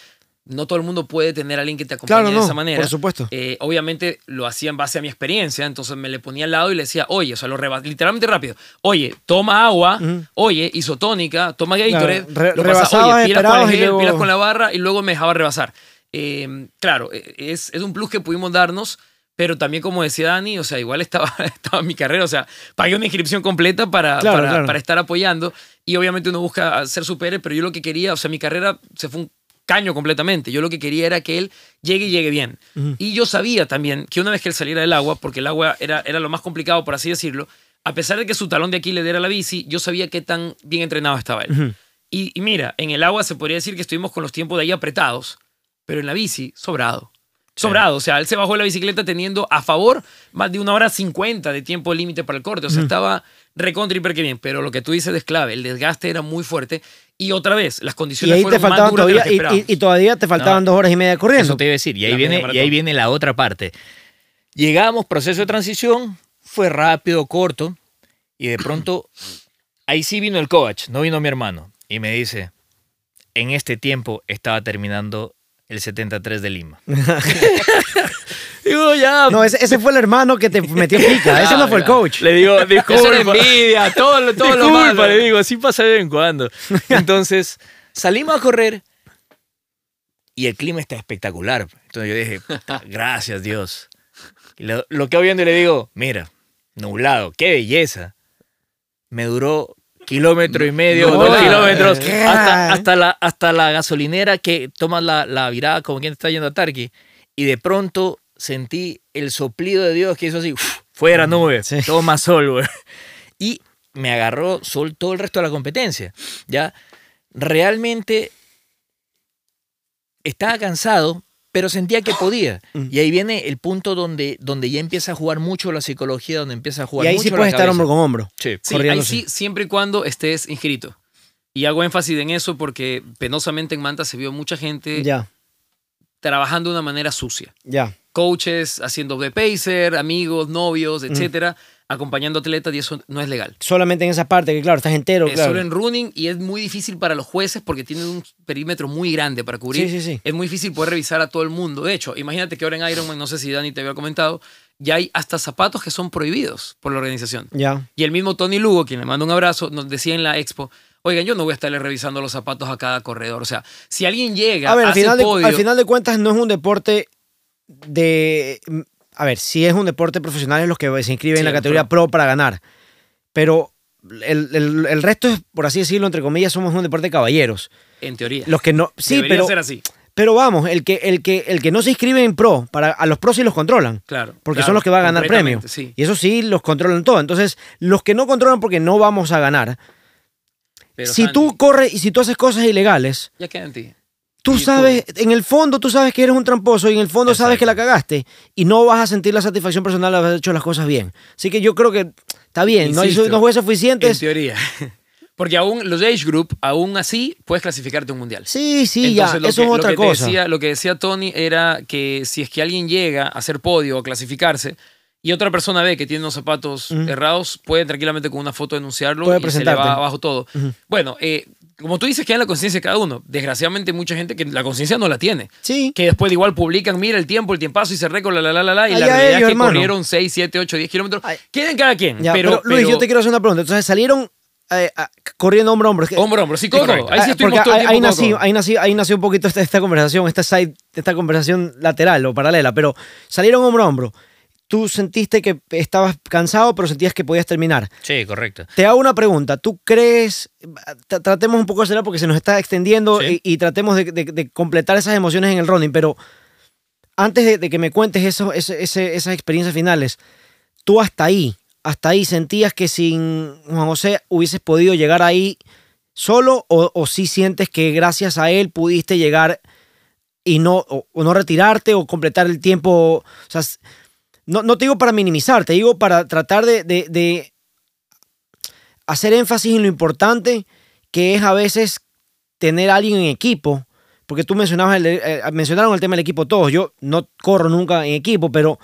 no todo el mundo puede tener a alguien que te acompañe Claro, de esa manera. por supuesto. Eh, obviamente lo hacía en base a mi experiencia, entonces me le ponía al lado y le decía, oye, o sea, lo rebas literalmente rápido. Oye, toma agua, oye, isotónica, toma Gatorade, Claro, re- lo pasa, rebasabas, oye, pilas con y luego- pilas con la barra y luego me dejaba rebasar. Eh, claro, eh, es, es un plus que pudimos darnos, pero también como decía Dani, o sea, igual estaba, estaba en mi carrera, o sea, pagué una inscripción completa para, Claro, para, estar apoyando y obviamente uno busca hacer supere, pero yo lo que quería, o sea, mi carrera se fue un caño completamente. Yo lo que quería era que él llegue y llegue bien. Y yo sabía también que una vez que él saliera del agua, porque el agua era, era lo más complicado, por así decirlo, a pesar de que su talón de Aquiles era la bici, yo sabía qué tan bien entrenado estaba él. Y mira, en el agua se podría decir que estuvimos con los tiempos de ahí apretados, pero en la bici, sobrado. Sobrado, o sea, él se bajó de la bicicleta teniendo a favor más de una hora cincuenta de tiempo límite para el corte, o sea, estaba recontra hiper que bien, pero lo que tú dices es clave, el desgaste era muy fuerte y otra vez, las Y condiciones ahí te fueron más faltaban duras de todavía, las que y, y- y todavía te faltaban No, dos horas y media corriendo. Eso te iba a decir. Y ahí, La viene, y ahí viene la otra parte. Llegamos, proceso de transición, fue rápido, corto, y de pronto, ahí sí vino el coach, no vino mi hermano, y me dice, en este tiempo estaba terminando el 73 de Lima. Digo, ya. No, ese, ese fue el hermano que te metió pica. ese no fue el coach. Le digo, disculpa. envidia, todo, lo- todo lo Disculpa, malo. le digo, así pasa de vez en cuando. Entonces, salimos a correr y el clima está espectacular. Entonces yo dije, "Puta, gracias Dios. Lo, lo que voy viendo y le digo, mira, nublado, qué belleza. Me duró kilómetro y medio, No, dos kilómetros, hasta, hasta, la, hasta la gasolinera que tomas la, la virada como quien está yendo a Tarqui. Y de pronto sentí el soplido de Dios que hizo así, ¡uf! fuera nube, Sí. toma sol, güey. Y me agarró sol todo el resto de la competencia. Ya, realmente estaba cansado, pero sentía que podía. Mm. Y ahí viene el punto donde, donde ya empieza a jugar mucho la psicología, donde empieza a jugar Y ahí mucho sí puedes estar hombro con hombro. Sí. Sí, corriendo, ahí sí, siempre y cuando estés inscrito. Y hago énfasis en eso porque penosamente en Manta se vio mucha gente Ya, trabajando de una manera sucia. ya. Coaches haciendo de pacer, amigos, novios, etcétera, acompañando atletas y eso no es legal. Solamente en esa parte, que claro, estás entero, Es claro. solo en running y es muy difícil para los jueces porque tienen un perímetro muy grande para cubrir. Sí, sí, sí. Es muy difícil poder revisar a todo el mundo. De hecho, imagínate que ahora en Ironman, no sé si Dani te había comentado, ya hay hasta zapatos que son prohibidos por la organización. Ya. Y el mismo Tony Lugo, quien le manda un abrazo, nos decía en la expo, oigan, yo no voy a estarle revisando los zapatos a cada corredor. O sea, si alguien llega, A ver, al hace final, de, podio, al final de cuentas no es un deporte de... A ver, sí es un deporte profesional es los que se inscriben Sí, en la categoría pro. para ganar. Pero el, el- el resto es, por así decirlo, entre comillas, somos un deporte de caballeros. en teoría, Los que no... Sí, debería pero, ser así. pero vamos, el que, el, que, el que no se inscribe en pro, para, a los pros sí los controlan. Claro. Porque claro, son los que van a ganar premio. completamente, Sí, Y eso sí, los controlan todo. Entonces, los que no controlan porque no vamos a ganar, pero si tú corres y si tú haces cosas ilegales, Ya queda en ti. Tú sabes, en el fondo tú sabes que eres un tramposo y en el fondo sabes que la cagaste y no vas a sentir la satisfacción personal de haber hecho las cosas bien. Así que yo creo que está bien, no hay no jueces En suficientes. teoría. Porque aún los age group, aún así, puedes clasificarte a un mundial. Sí, sí, Entonces, ya, eso que- es otra cosa. Decía, lo que decía Tony era que si es que alguien llega a hacer podio o clasificarse y otra persona ve que tiene unos zapatos Ujú. errados, puede tranquilamente con una foto denunciarlo Puede y se le va abajo todo. Bueno, eh, como tú dices, queda en la conciencia de cada uno. Desgraciadamente, mucha gente que la conciencia no la tiene. Sí. Que después de igual publican, mira el tiempo, el tiempazo y se récord, la, la, la, la, la, y la realidad ellos, es que hermano. corrieron 6, 7, 8, 10 kilómetros. Queden cada quien. Ya, pero, pero, Luis, pero- yo te quiero hacer una pregunta. Entonces salieron eh, a- corriendo hombro a hombro. Hombro a hombro, sí, Correcto. codo. Ahí sí Ah, estuvimos todo el ahí, tiempo ahí nací, ahí nació un poquito esta, esta conversación, esta side, esta conversación lateral o paralela, pero salieron hombro a hombro. Tú sentiste que estabas cansado, pero sentías que podías terminar. Sí, correcto. Te hago una pregunta. ¿Tú crees, tra- tratemos un poco de acelerar porque se nos está extendiendo Sí. y, y tratemos de, de- de completar esas emociones en el running, pero antes de, de que me cuentes eso, ese- esas experiencias finales, tú hasta ahí, hasta ahí sentías que sin Juan José hubieses podido llegar ahí solo o, o sí sientes que gracias a él pudiste llegar y no, o, o no retirarte o completar el tiempo. O sea, no, no te digo para minimizar, te digo para tratar de, de- de hacer énfasis en lo importante que es a veces tener a alguien en equipo. Porque tú mencionabas el, eh, mencionaron el tema del equipo todos. Yo no corro nunca en equipo, pero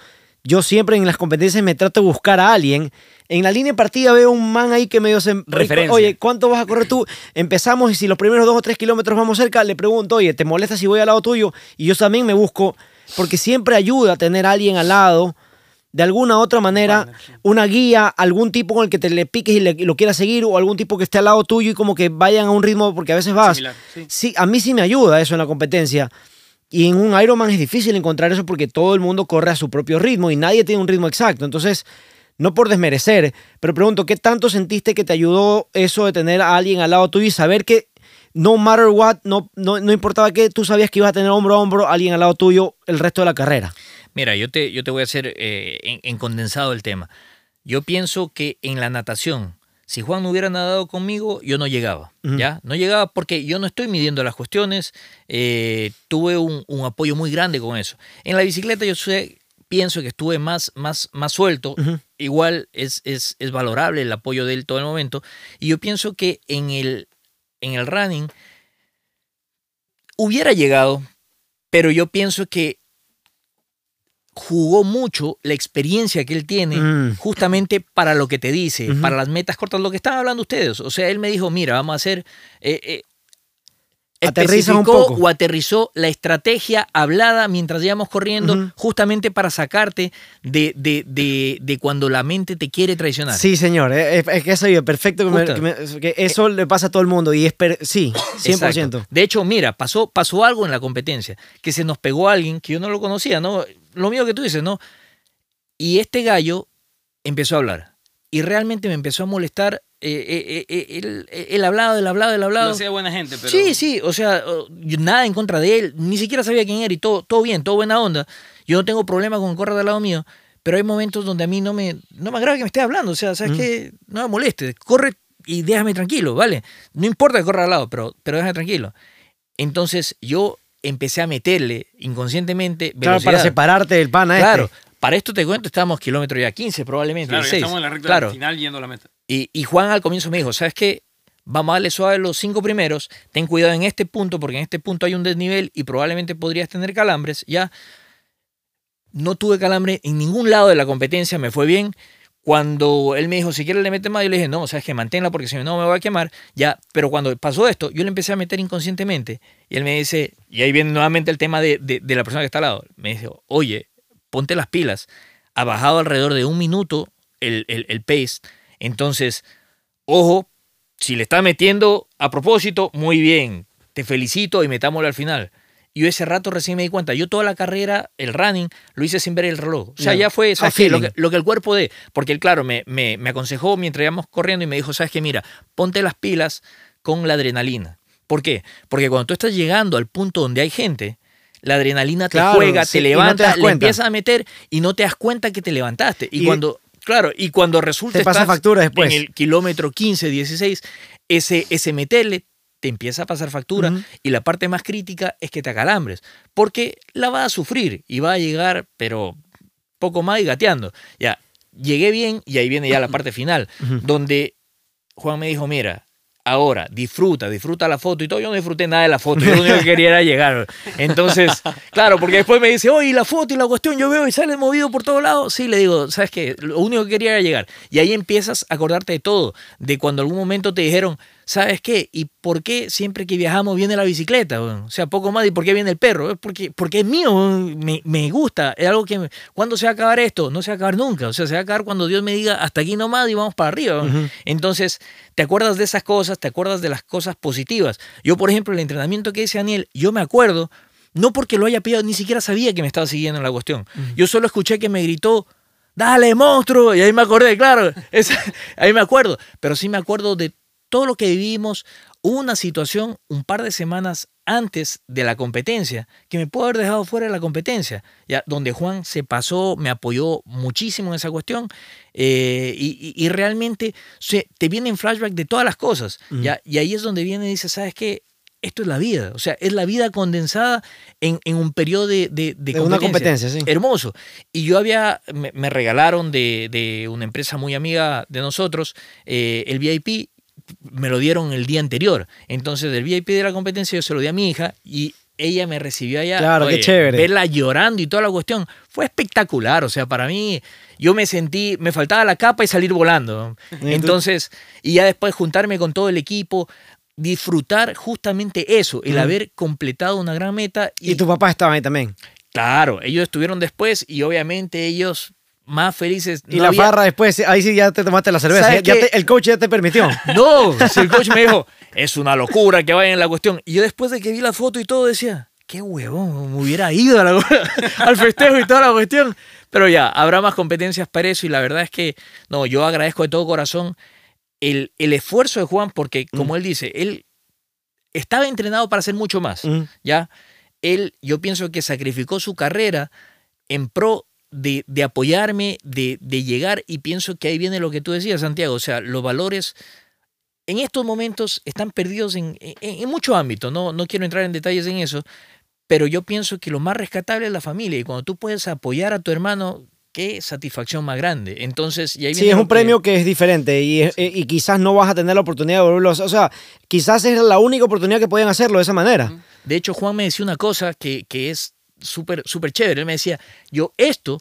yo siempre en las competencias me trato de buscar a alguien. En la línea de partida veo un man ahí que medio se... Referencia. Oye, ¿cuánto vas a correr tú? Empezamos y si los primeros dos o tres kilómetros vamos cerca, le pregunto, oye, ¿te molesta si voy al lado tuyo? Y yo también me busco, porque siempre ayuda a tener a alguien al lado, de alguna u otra manera, una guía, algún tipo con el que te le piques y, le- y lo quieras seguir, o algún tipo que esté al lado tuyo y como que vayan a un ritmo, porque a veces vas. Similar, sí. Sí, a mí sí me ayuda eso en la competencia. Y en un Ironman es difícil encontrar eso porque todo el mundo corre a su propio ritmo y nadie tiene un ritmo exacto. Entonces, no por desmerecer, pero pregunto, ¿qué tanto sentiste que te ayudó eso de tener a alguien al lado tuyo y saber que no matter what, no, no, no importaba que tú sabías que ibas a tener hombro a hombro a alguien al lado tuyo el resto de la carrera? Mira, yo te, yo te voy a hacer eh, en, en condensado el tema. Yo pienso que en la natación, si Juan no hubiera nadado conmigo, yo no llegaba. ¿ya? No llegaba porque yo no estoy midiendo las cuestiones. eh, tuve un, un apoyo muy grande con eso. En la bicicleta yo sé, pienso que estuve más, más, más suelto. Igual es, es, es valorable el apoyo de él todo el momento. Y yo pienso que en el, en el running hubiera llegado, pero yo pienso que jugó mucho la experiencia que él tiene Mm. justamente para lo que te dice, para las metas cortas, lo que están hablando ustedes. O sea, él me dijo, mira, vamos a hacer... eh, eh, un poco. o aterrizó la estrategia hablada mientras íbamos corriendo, justamente para sacarte de, de, de, de cuando la mente te quiere traicionar. Sí, señor, eh, es, es que eso es perfecto, que, me- Justo. que me- que eso le pasa a todo el mundo y es, per- sí, 100%. Exacto. De hecho, mira, pasó, pasó algo en la competencia, que se nos pegó alguien que yo no lo conocía, ¿no? Lo mío que tú dices, ¿no? Y este gallo empezó a hablar. Y realmente me empezó a molestar. eh, eh, eh, él, él hablaba, él hablaba, él hablaba. No sea buena gente, pero. Sí, sí, o sea, yo nada en contra de él, ni siquiera sabía quién era y todo, todo bien, todo buena onda. Yo no tengo problema con correr del lado mío, pero hay momentos donde a mí no me, no me agrada que me esté hablando, o sea, ¿sabes Mm. qué? No me moleste, corre y déjame tranquilo, ¿vale? No importa que corra al lado, pero, pero déjame tranquilo. Entonces yo empecé a meterle inconscientemente Claro, para separarte del pana Claro, este. para esto te cuento, estábamos kilómetro ya 15 probablemente, Claro, ya 16. estamos en la recta claro, final yendo a la meta. y, y Juan al comienzo me dijo, ¿sabes qué? Vamos a darle suave los cinco primeros, ten cuidado en este punto, porque en este punto hay un desnivel y probablemente podrías tener calambres, ya. No tuve calambre en ningún lado de la competencia, me fue bien. Cuando él me dijo, si quieres le metes más, yo le dije, no, sabes que manténla porque si no me voy a quemar, ya. Pero cuando pasó esto, yo le empecé a meter inconscientemente y él me dice, y ahí viene nuevamente el tema de, de- la persona que está al lado, me dice, oye, ponte las pilas, ha bajado alrededor de un minuto el, el, el pace, entonces, ojo, si le está metiendo a propósito, muy bien, te felicito y metámoslo al final. Y yo ese rato recién me di cuenta, yo toda la carrera, el running, lo hice sin ver el reloj. O sea, Ya. ya fue, A ¿sabes qué? Lo, que, lo que el cuerpo dé. Porque él, claro, me, me, me aconsejó mientras íbamos corriendo y me dijo, ¿sabes qué? Mira, ponte las pilas con la adrenalina. ¿Por qué? Porque cuando tú estás llegando al punto donde hay gente, la adrenalina te Claro, juega, sí, te no te levanta, das le empiezas a meter y no te das cuenta que te levantaste. Y, Y- cuando, claro, y cuando resulta Te pasa estás factura después. en el kilómetro 15, 16, ese, ese meterle te empieza a pasar factura y la parte más crítica es que te acalambres, porque la vas a sufrir y va a llegar, pero poco más y gateando. Ya, llegué bien y ahí viene ya la parte final, donde Juan me dijo, mira, Ahora, disfruta, disfruta la foto y todo. Yo no disfruté nada de la foto, yo lo único que quería era llegar. Entonces, claro, porque después me dice, oye, la foto y la cuestión, yo veo y sale movido por todos lados. Sí, le digo, ¿sabes qué? Lo único que quería era llegar. Y ahí empiezas a acordarte de todo, de cuando algún momento te dijeron, ¿sabes qué? ¿Y por qué siempre que viajamos viene la bicicleta? O sea, poco más, ¿y por qué viene el perro? Es porque, porque es mío, me, me gusta, es algo que... me- ¿Cuándo se va a acabar esto? No se va a acabar nunca, o sea, se va a acabar cuando Dios me diga hasta aquí nomás y vamos para arriba. Entonces, te acuerdas de esas cosas, te acuerdas de las cosas positivas. Yo, por ejemplo, el entrenamiento que dice Daniel, yo me acuerdo, no porque lo haya pillado, ni siquiera sabía que me estaba siguiendo en la cuestión. Yo solo escuché que me gritó, dale, monstruo, y ahí me acordé, claro, esa- ahí me acuerdo, pero sí me acuerdo de todo lo que vivimos. Una situación un par de semanas antes de la competencia que me pudo haber dejado fuera de la competencia, ya donde Juan se pasó, me apoyó muchísimo en esa cuestión eh, y, y- y realmente se, te viene en flashback de todas las cosas, ya y ahí es donde viene y dice, ¿sabes qué? Esto es la vida, o sea, es la vida condensada en, en un periodo de, de, de De una competencia, sí. hermoso. Y yo había, me, me regalaron de, de una empresa muy amiga de nosotros, eh, el VIP, me lo dieron el día anterior. Entonces, del VIP de la competencia yo se lo di a mi hija y ella me recibió allá. Claro, qué chévere. Verla llorando y toda la cuestión. Fue espectacular. O sea, para mí, yo me sentí, me faltaba la capa y salir volando. Entonces, y ya después juntarme con todo el equipo, disfrutar justamente eso, el haber completado una gran meta. Y tu papá estaba ahí también. Claro, ellos estuvieron después y obviamente ellos más felices. Y No la había- farra después, ahí sí ya te tomaste la cerveza. El coach ya te permitió. No, si el coach me dijo, es una locura que vayan en la cuestión. Y yo después de que vi la foto y todo decía, qué huevón, me hubiera ido a la- al festejo y toda la cuestión. Pero ya, habrá más competencias para eso y la verdad es que, no, yo agradezco de todo corazón el, el esfuerzo de Juan porque, como él dice, él estaba entrenado para hacer mucho más. Mm. ¿ya? Él, yo pienso que sacrificó su carrera en pro de, de apoyarme, de, de llegar, y pienso que ahí viene lo que tú decías, Santiago, o sea, los valores en estos momentos están perdidos en, en, en muchos ámbitos, no, no quiero entrar en detalles en eso, pero yo pienso que lo más rescatable es la familia, y cuando tú puedes apoyar a tu hermano, qué satisfacción más grande. Entonces, y ahí Sí, es un que- premio que es diferente y, es- y quizás no vas a tener la oportunidad de volverlo a hacer. O sea, quizás es la única oportunidad que pueden hacerlo de esa manera. De hecho, Juan me decía una cosa que, que es súper súper chévere. Él me decía, yo esto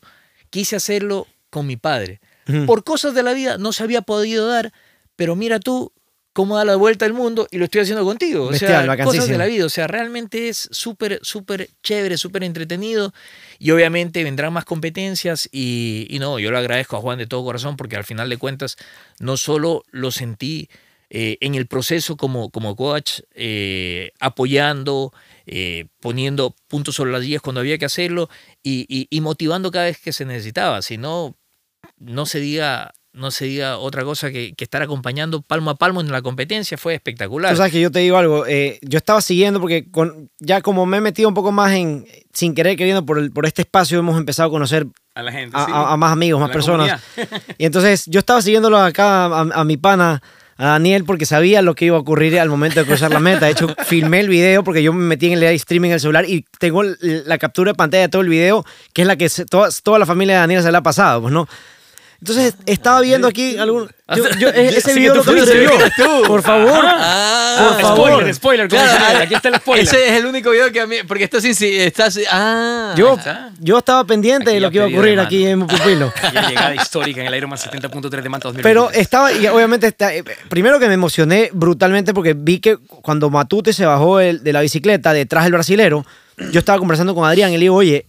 quise hacerlo con mi padre. Ujú. Por cosas de la vida no se había podido dar, pero mira tú cómo da la vuelta al mundo y lo estoy haciendo contigo. O Bestial, sea, cosas de la vida. O sea, realmente es súper, súper chévere, súper entretenido. Y obviamente vendrán más competencias y, y no, yo le agradezco a Juan de todo corazón porque al final de cuentas no solo lo sentí eh, en el proceso como, como coach, eh, apoyando, eh, poniendo puntos sobre las guías cuando había que hacerlo y, y- y motivando cada vez que se necesitaba. Si no, no se diga, no se diga otra cosa que, que estar acompañando palmo a palmo en la competencia fue espectacular. Tú sabes que yo te digo algo, eh, yo estaba siguiendo porque con, ya como me he metido un poco más en, sin querer queriendo, por, el- por este espacio hemos empezado a conocer A la gente. a, sí. a- a más amigos, A más personas. comunidad. Y entonces yo estaba siguiéndolo acá a, a mi pana, a Daniel, porque sabía lo que iba a ocurrir al momento de cruzar la meta. De hecho, filmé el video porque yo me metí en el live streaming en el celular y tengo la captura de pantalla de todo el video, que es la que se- toda, toda la familia de Daniel se la ha pasado, pues no. Entonces estaba viendo aquí algún. yo- yo- e- ese Sí, video que lo tú. Por favor. Ah, Por favor. Spoiler, spoiler, Claro, aquí está el spoiler. Ese es el único video que a mí. Porque está sin. Está, ah. Yo, está. yo estaba pendiente Aquí de lo que iba a ocurrir aquí en pupilo. Llegada histórica en el Ironman 70.3 de Manta 2023. Pero estaba, y obviamente, está- eh, primero que me emocioné brutalmente porque vi que cuando Matute se bajó el- de la bicicleta detrás del brasilero, yo estaba conversando con Adrián y le digo, oye,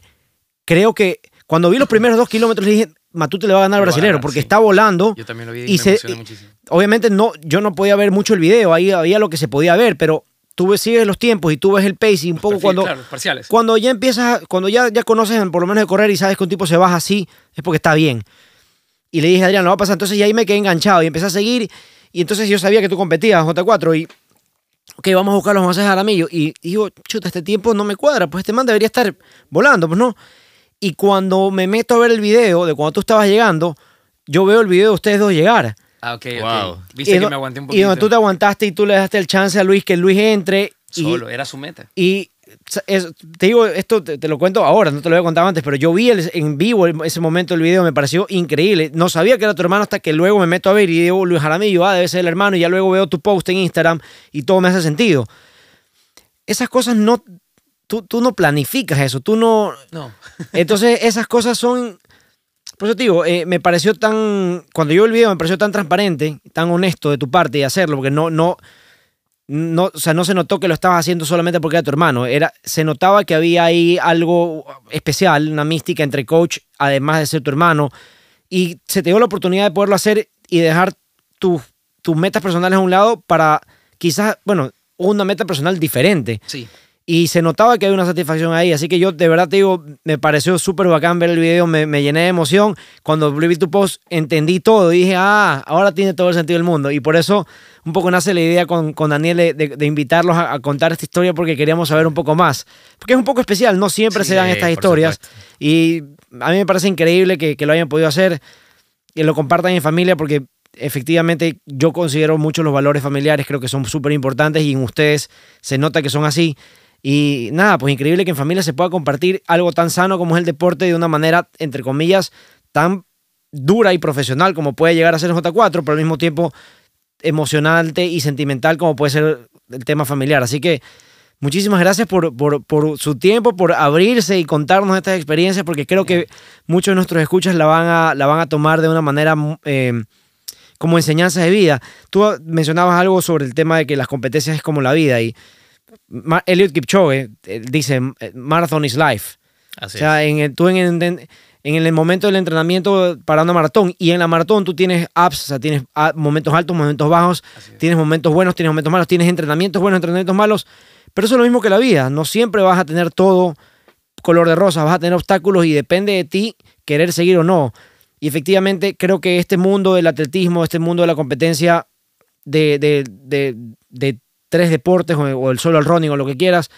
creo que cuando vi los primeros dos kilómetros le dije, Matute le va a ganar al brasilero ganar, porque sí. está volando. Yo también lo vi y, y se- y- muchísimo. Obviamente no, yo no podía ver mucho el video, ahí había lo que se podía ver, pero tú ves, sigues los tiempos y tú ves el pace y un poco Perfil, cuando, Claro, parciales. cuando ya empiezas, cuando ya, ya conoces por lo menos de correr y sabes que un tipo se baja así, es porque está bien. Y le dije a Adrián, lo va a pasar. Entonces y ahí me quedé enganchado y empecé a seguir. Y entonces yo sabía que tú competías, J4, y ok, vamos a buscar los José Jaramillo. Y digo, chuta, este tiempo no me cuadra, pues este man debería estar volando, pues no. Y cuando me meto a ver el video de cuando tú estabas llegando, yo veo el video de ustedes dos llegar. Ah, ok, ok. Wow. Viste y que me aguanté un Y poquito. donde tú te aguantaste y tú le dejaste el chance a Luis que Luis entre. y- Solo, era su meta. y es- te digo, esto te, te lo cuento ahora, no te lo había contado antes, pero yo vi el- en vivo el- ese momento del video, me pareció increíble. No sabía que era tu hermano hasta que luego me meto a ver y digo Luis Jaramillo, ah, debe ser el hermano, y ya luego veo tu post en Instagram y todo me hace sentido. Esas cosas no, tú, tú no planificas eso, tú no, No. entonces, esas cosas son. Por eso te digo, eh, me pareció tan. Cuando yo vi el video, me pareció tan transparente, tan honesto de tu parte de hacerlo, porque no. no no, o sea, no se notó que lo estabas haciendo solamente porque era tu hermano. Era, se notaba que había ahí algo especial, una mística entre coach, además de ser tu hermano. Y se te dio la oportunidad de poderlo hacer y dejar tus tus metas personales a un lado para quizás, bueno, una meta personal diferente Sí. Y se notaba que había una satisfacción ahí. Así que yo de verdad te digo, me pareció súper bacán ver el video, me, me llené de emoción. Cuando vi tu post entendí todo y dije, ah, ahora tiene todo el sentido del mundo. Y por eso un poco nace la idea con, con Daniel de, de- de invitarlos a, a contar esta historia porque queríamos saber un poco más. Porque es un poco especial, no siempre Sí, se dan estas historias. supuesto. Y a mí me parece increíble que, que lo hayan podido hacer, que lo compartan en familia porque efectivamente yo considero mucho los valores familiares, creo que son súper importantes y en ustedes se nota que son así. Y nada, pues increíble que en familia se pueda compartir algo tan sano como es el deporte de una manera, entre comillas, tan dura y profesional como puede llegar a ser el J4, pero al mismo tiempo emocionante y sentimental como puede ser el tema familiar. Así que muchísimas gracias por, por, por su tiempo, por abrirse y contarnos estas experiencias, porque creo que muchos de nuestros escuchas la van a, la van a tomar de una manera eh, como enseñanza de vida. Tú mencionabas algo sobre el tema de que las competencias es como la vida y Eliud Kipchoge eh, dice, eh, marathon is life. Así O sea, en tú en el, en el momento del entrenamiento para una maratón y en la maratón tú tienes ups, o sea, tienes ah, momentos altos, momentos bajos, tienes momentos buenos, tienes momentos malos, tienes entrenamientos buenos, entrenamientos malos, pero eso es lo mismo que la vida, no siempre vas a tener todo color de rosa, vas a tener obstáculos y depende de ti querer seguir o no. Y efectivamente creo que este mundo del atletismo, este mundo de la competencia de, de- de- de tres deportes o, el solo el running o lo que quieras,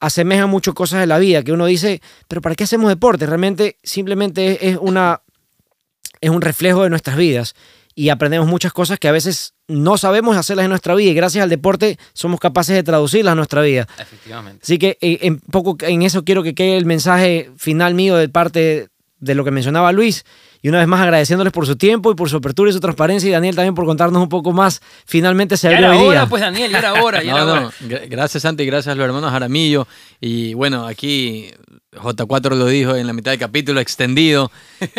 asemeja mucho cosas de la vida que uno dice, pero ¿para qué hacemos deporte? Realmente simplemente es, es una, es un reflejo de nuestras vidas y aprendemos muchas cosas que a veces no sabemos hacerlas en nuestra vida y gracias al deporte somos capaces de traducirlas a nuestra vida. Efectivamente. Así que eh, en poco en eso quiero que quede el mensaje final mío de parte de lo que mencionaba Luis. Y una vez más agradeciéndoles por su tiempo y por su apertura y su transparencia y Daniel también por contarnos un poco más. Finalmente se Ya abrió era hoy día. hora, pues Daniel, ya era hora, ya No, era no, hora. gra- Gracias, Santi, gracias a los hermanos Jaramillo. Y bueno, aquí J4 lo dijo en la mitad del capítulo extendido,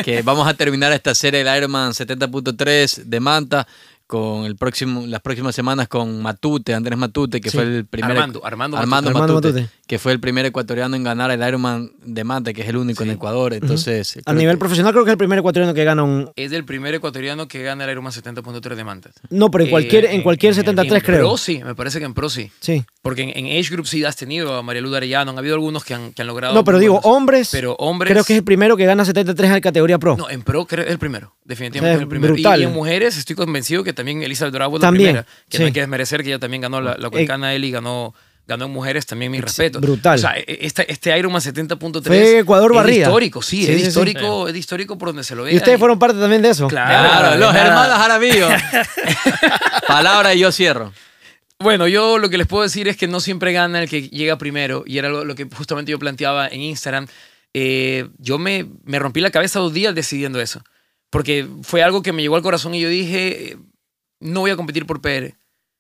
que vamos a terminar esta serie del Ironman 70.3 de Manta con el próximo, las próximas semanas con Matute, Andrés Matute, que Sí. fue el primer Armando, Armando Armando, Armando Matute, Matute. que fue el primer ecuatoriano en ganar el Ironman de Manta, que es el único en Ecuador. Entonces, A creo nivel que- profesional creo que es el primer ecuatoriano que gana un... Es el primer ecuatoriano que gana el Ironman 70.3 de Mantas. No, pero en Eh, cualquier, en cualquier en- 73 en creo. Pro sí, me parece que en Pro sí. Sí. Porque en, en Age Group sí has tenido a María Luz Arellano, han habido algunos que han, que han logrado. No, pero digo, buenos. hombres, Pero hombres. creo que es el primero que gana 73 en la categoría pro. No, en Pro creo es el primero. Definitivamente Es es el primero. Y- brutal. Y, en mujeres estoy convencido que también Elizabeth Bravo es la También, primera. Que no sí. hay que desmerecer que ella también ganó la, la Cuencana Eli, ganó. Ganó en mujeres también mi respeto. brutal. O sea, e- este, este Ironman 70.3 Fue Ecuador es barrida. histórico, sí, Sí, es sí, sí. histórico, es histórico por donde se lo vea. y ustedes fueron parte también de eso. Claro, Claro, los hermanos Jaramillo. Palabra y yo cierro. Bueno, yo lo que les puedo decir es que no siempre gana el que llega primero, y era lo, lo que justamente yo planteaba en Instagram. Eh, yo me, me rompí la cabeza dos días decidiendo eso, porque fue algo que me llegó al corazón y yo dije, no voy a competir por PR.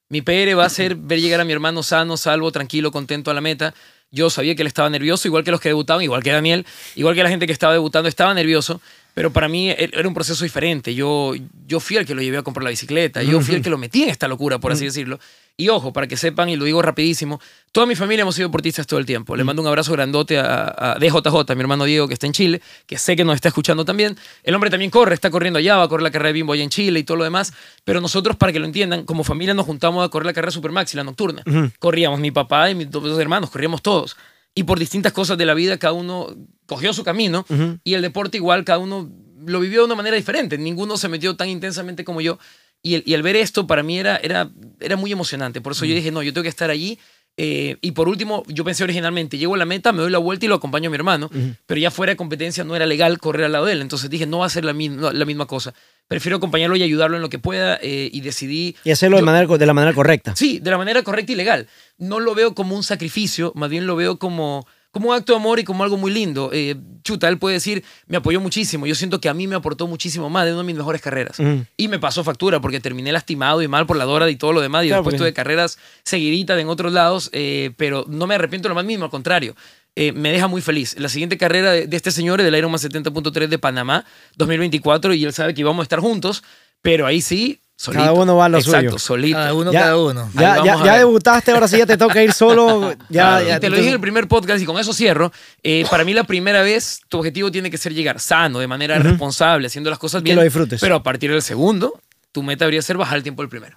Mi PR va a ser ver llegar a mi hermano sano, salvo, tranquilo, contento a la meta. Yo sabía que él estaba nervioso, igual que los que debutaban, igual que Daniel, igual que la gente que estaba debutando, estaba nervioso, pero para mí e- era un proceso diferente. Yo, yo fui el que lo llevé a comprar la bicicleta, yo fui el que lo metí en esta locura, por así decirlo. Y ojo, para que sepan, y lo digo rapidísimo, toda mi familia hemos sido deportistas todo el tiempo. Le mando un abrazo grandote a, a DJJ, mi hermano Diego, que está en Chile, que sé que nos está escuchando también. El hombre también corre, está corriendo allá, va a correr la carrera de Bimbo allá en Chile y todo lo demás. Pero nosotros, para que lo entiendan, como familia nos juntamos a correr la carrera Supermaxi, la nocturna. Corríamos mi papá y mis dos hermanos, corríamos todos. Y por distintas cosas de la vida, cada uno cogió su camino. Y el deporte igual, cada uno lo vivió de una manera diferente. Ninguno se metió tan intensamente como yo. Y el, y el ver esto para mí era, era, era muy emocionante. Por eso yo dije, no, yo tengo que estar allí. Eh, y por último, yo pensé originalmente, llego a la meta, me doy la vuelta y lo acompaño a mi hermano. Pero ya fuera de competencia no era legal correr al lado de él. Entonces dije, no va a ser la, mi- no, la misma cosa. prefiero acompañarlo y ayudarlo en lo que pueda eh, y decidí... Y hacerlo de, manera, de la manera correcta. Sí, de la manera correcta y legal. No lo veo como un sacrificio, más bien lo veo como, como un acto de amor y como algo muy lindo. Eh, chuta, él puede decir, me apoyó muchísimo. Yo siento que a mí me aportó muchísimo más de una de mis mejores carreras. Ujú. Y me pasó factura porque terminé lastimado y mal por la Dora y todo lo demás. Y Claro, después porque- tuve carreras seguiditas en otros lados, eh, pero no me arrepiento lo más mínimo, al contrario. Eh, me deja muy feliz. La siguiente carrera de, de este señor es del Ironman 70.3 de Panamá, 2024, y él sabe que íbamos a estar juntos, pero ahí sí, solito. Cada uno va a lo Exacto, suyo. solito. Cada uno, Ya- cada uno. Ya, ya, debutaste, ahora sí ya te toca ir solo. Ya, Claro, ya, y te lo dije en el primer podcast y con eso cierro. Eh, para mí la primera vez tu objetivo tiene que ser llegar sano, de manera responsable, haciendo las cosas Que bien. lo disfrutes. Pero a partir del segundo, tu meta debería ser bajar el tiempo del primero.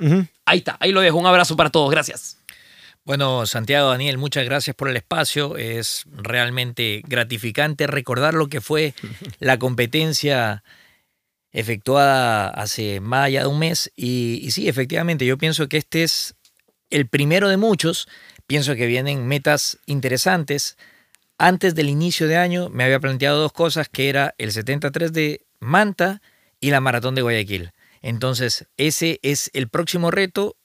Ahí está, ahí lo dejo. Un abrazo para todos. Gracias. Bueno, Santiago, Daniel, muchas gracias por el espacio. Es realmente gratificante recordar lo que fue la competencia efectuada hace más allá de un mes. Y, sí, efectivamente, yo pienso que este es el primero de muchos. Pienso que vienen metas interesantes. Antes del inicio de año me había planteado dos cosas, que era el 73 de Manta y la Maratón de Guayaquil. Entonces, ese es el próximo reto.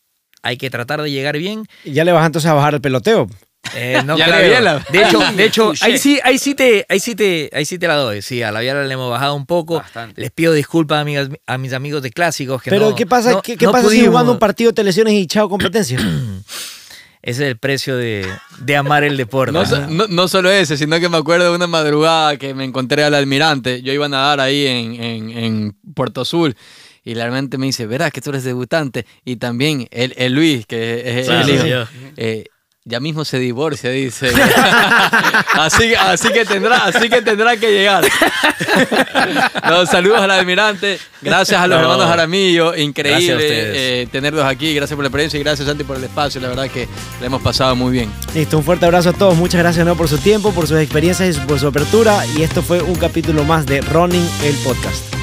Hay que tratar de llegar bien. Y ya le vas entonces a bajar el peloteo. Eh, no Ya la biela. De hecho, de hecho ahí sí, ahí sí te, ahí sí te, ahí sí te la doy. Sí, a la biela le hemos bajado un poco. Bastante. Les pido disculpas a, mis- a mis amigos de clásicos que Pero no- ¿qué pasa, no- ¿qué, qué no pasa si jugando un partido te lesiones y chao competencia? Ese es el precio de, de amar el deporte. No, so- no- no solo ese, sino que me acuerdo de una madrugada que me encontré al almirante. Yo iba a nadar ahí en, en- en Puerto Azul. Y la almirante me dice, verás que tú eres debutante. Y también el, el Luis, que es Sí, el sí, hijo. eh, ya mismo se divorcia, dice. así, así, que tendrá, así que tendrá que llegar. No, saludos al almirante. Gracias a los No. hermanos Jaramillo. Gracias a Increíble eh, tenerlos aquí. Gracias por la experiencia y gracias, Santi, por el espacio. La verdad que la hemos pasado muy bien. Listo, un fuerte abrazo a todos. Muchas gracias ¿no? por su tiempo, por sus experiencias y por su apertura. Y esto fue un capítulo más de Running el Podcast.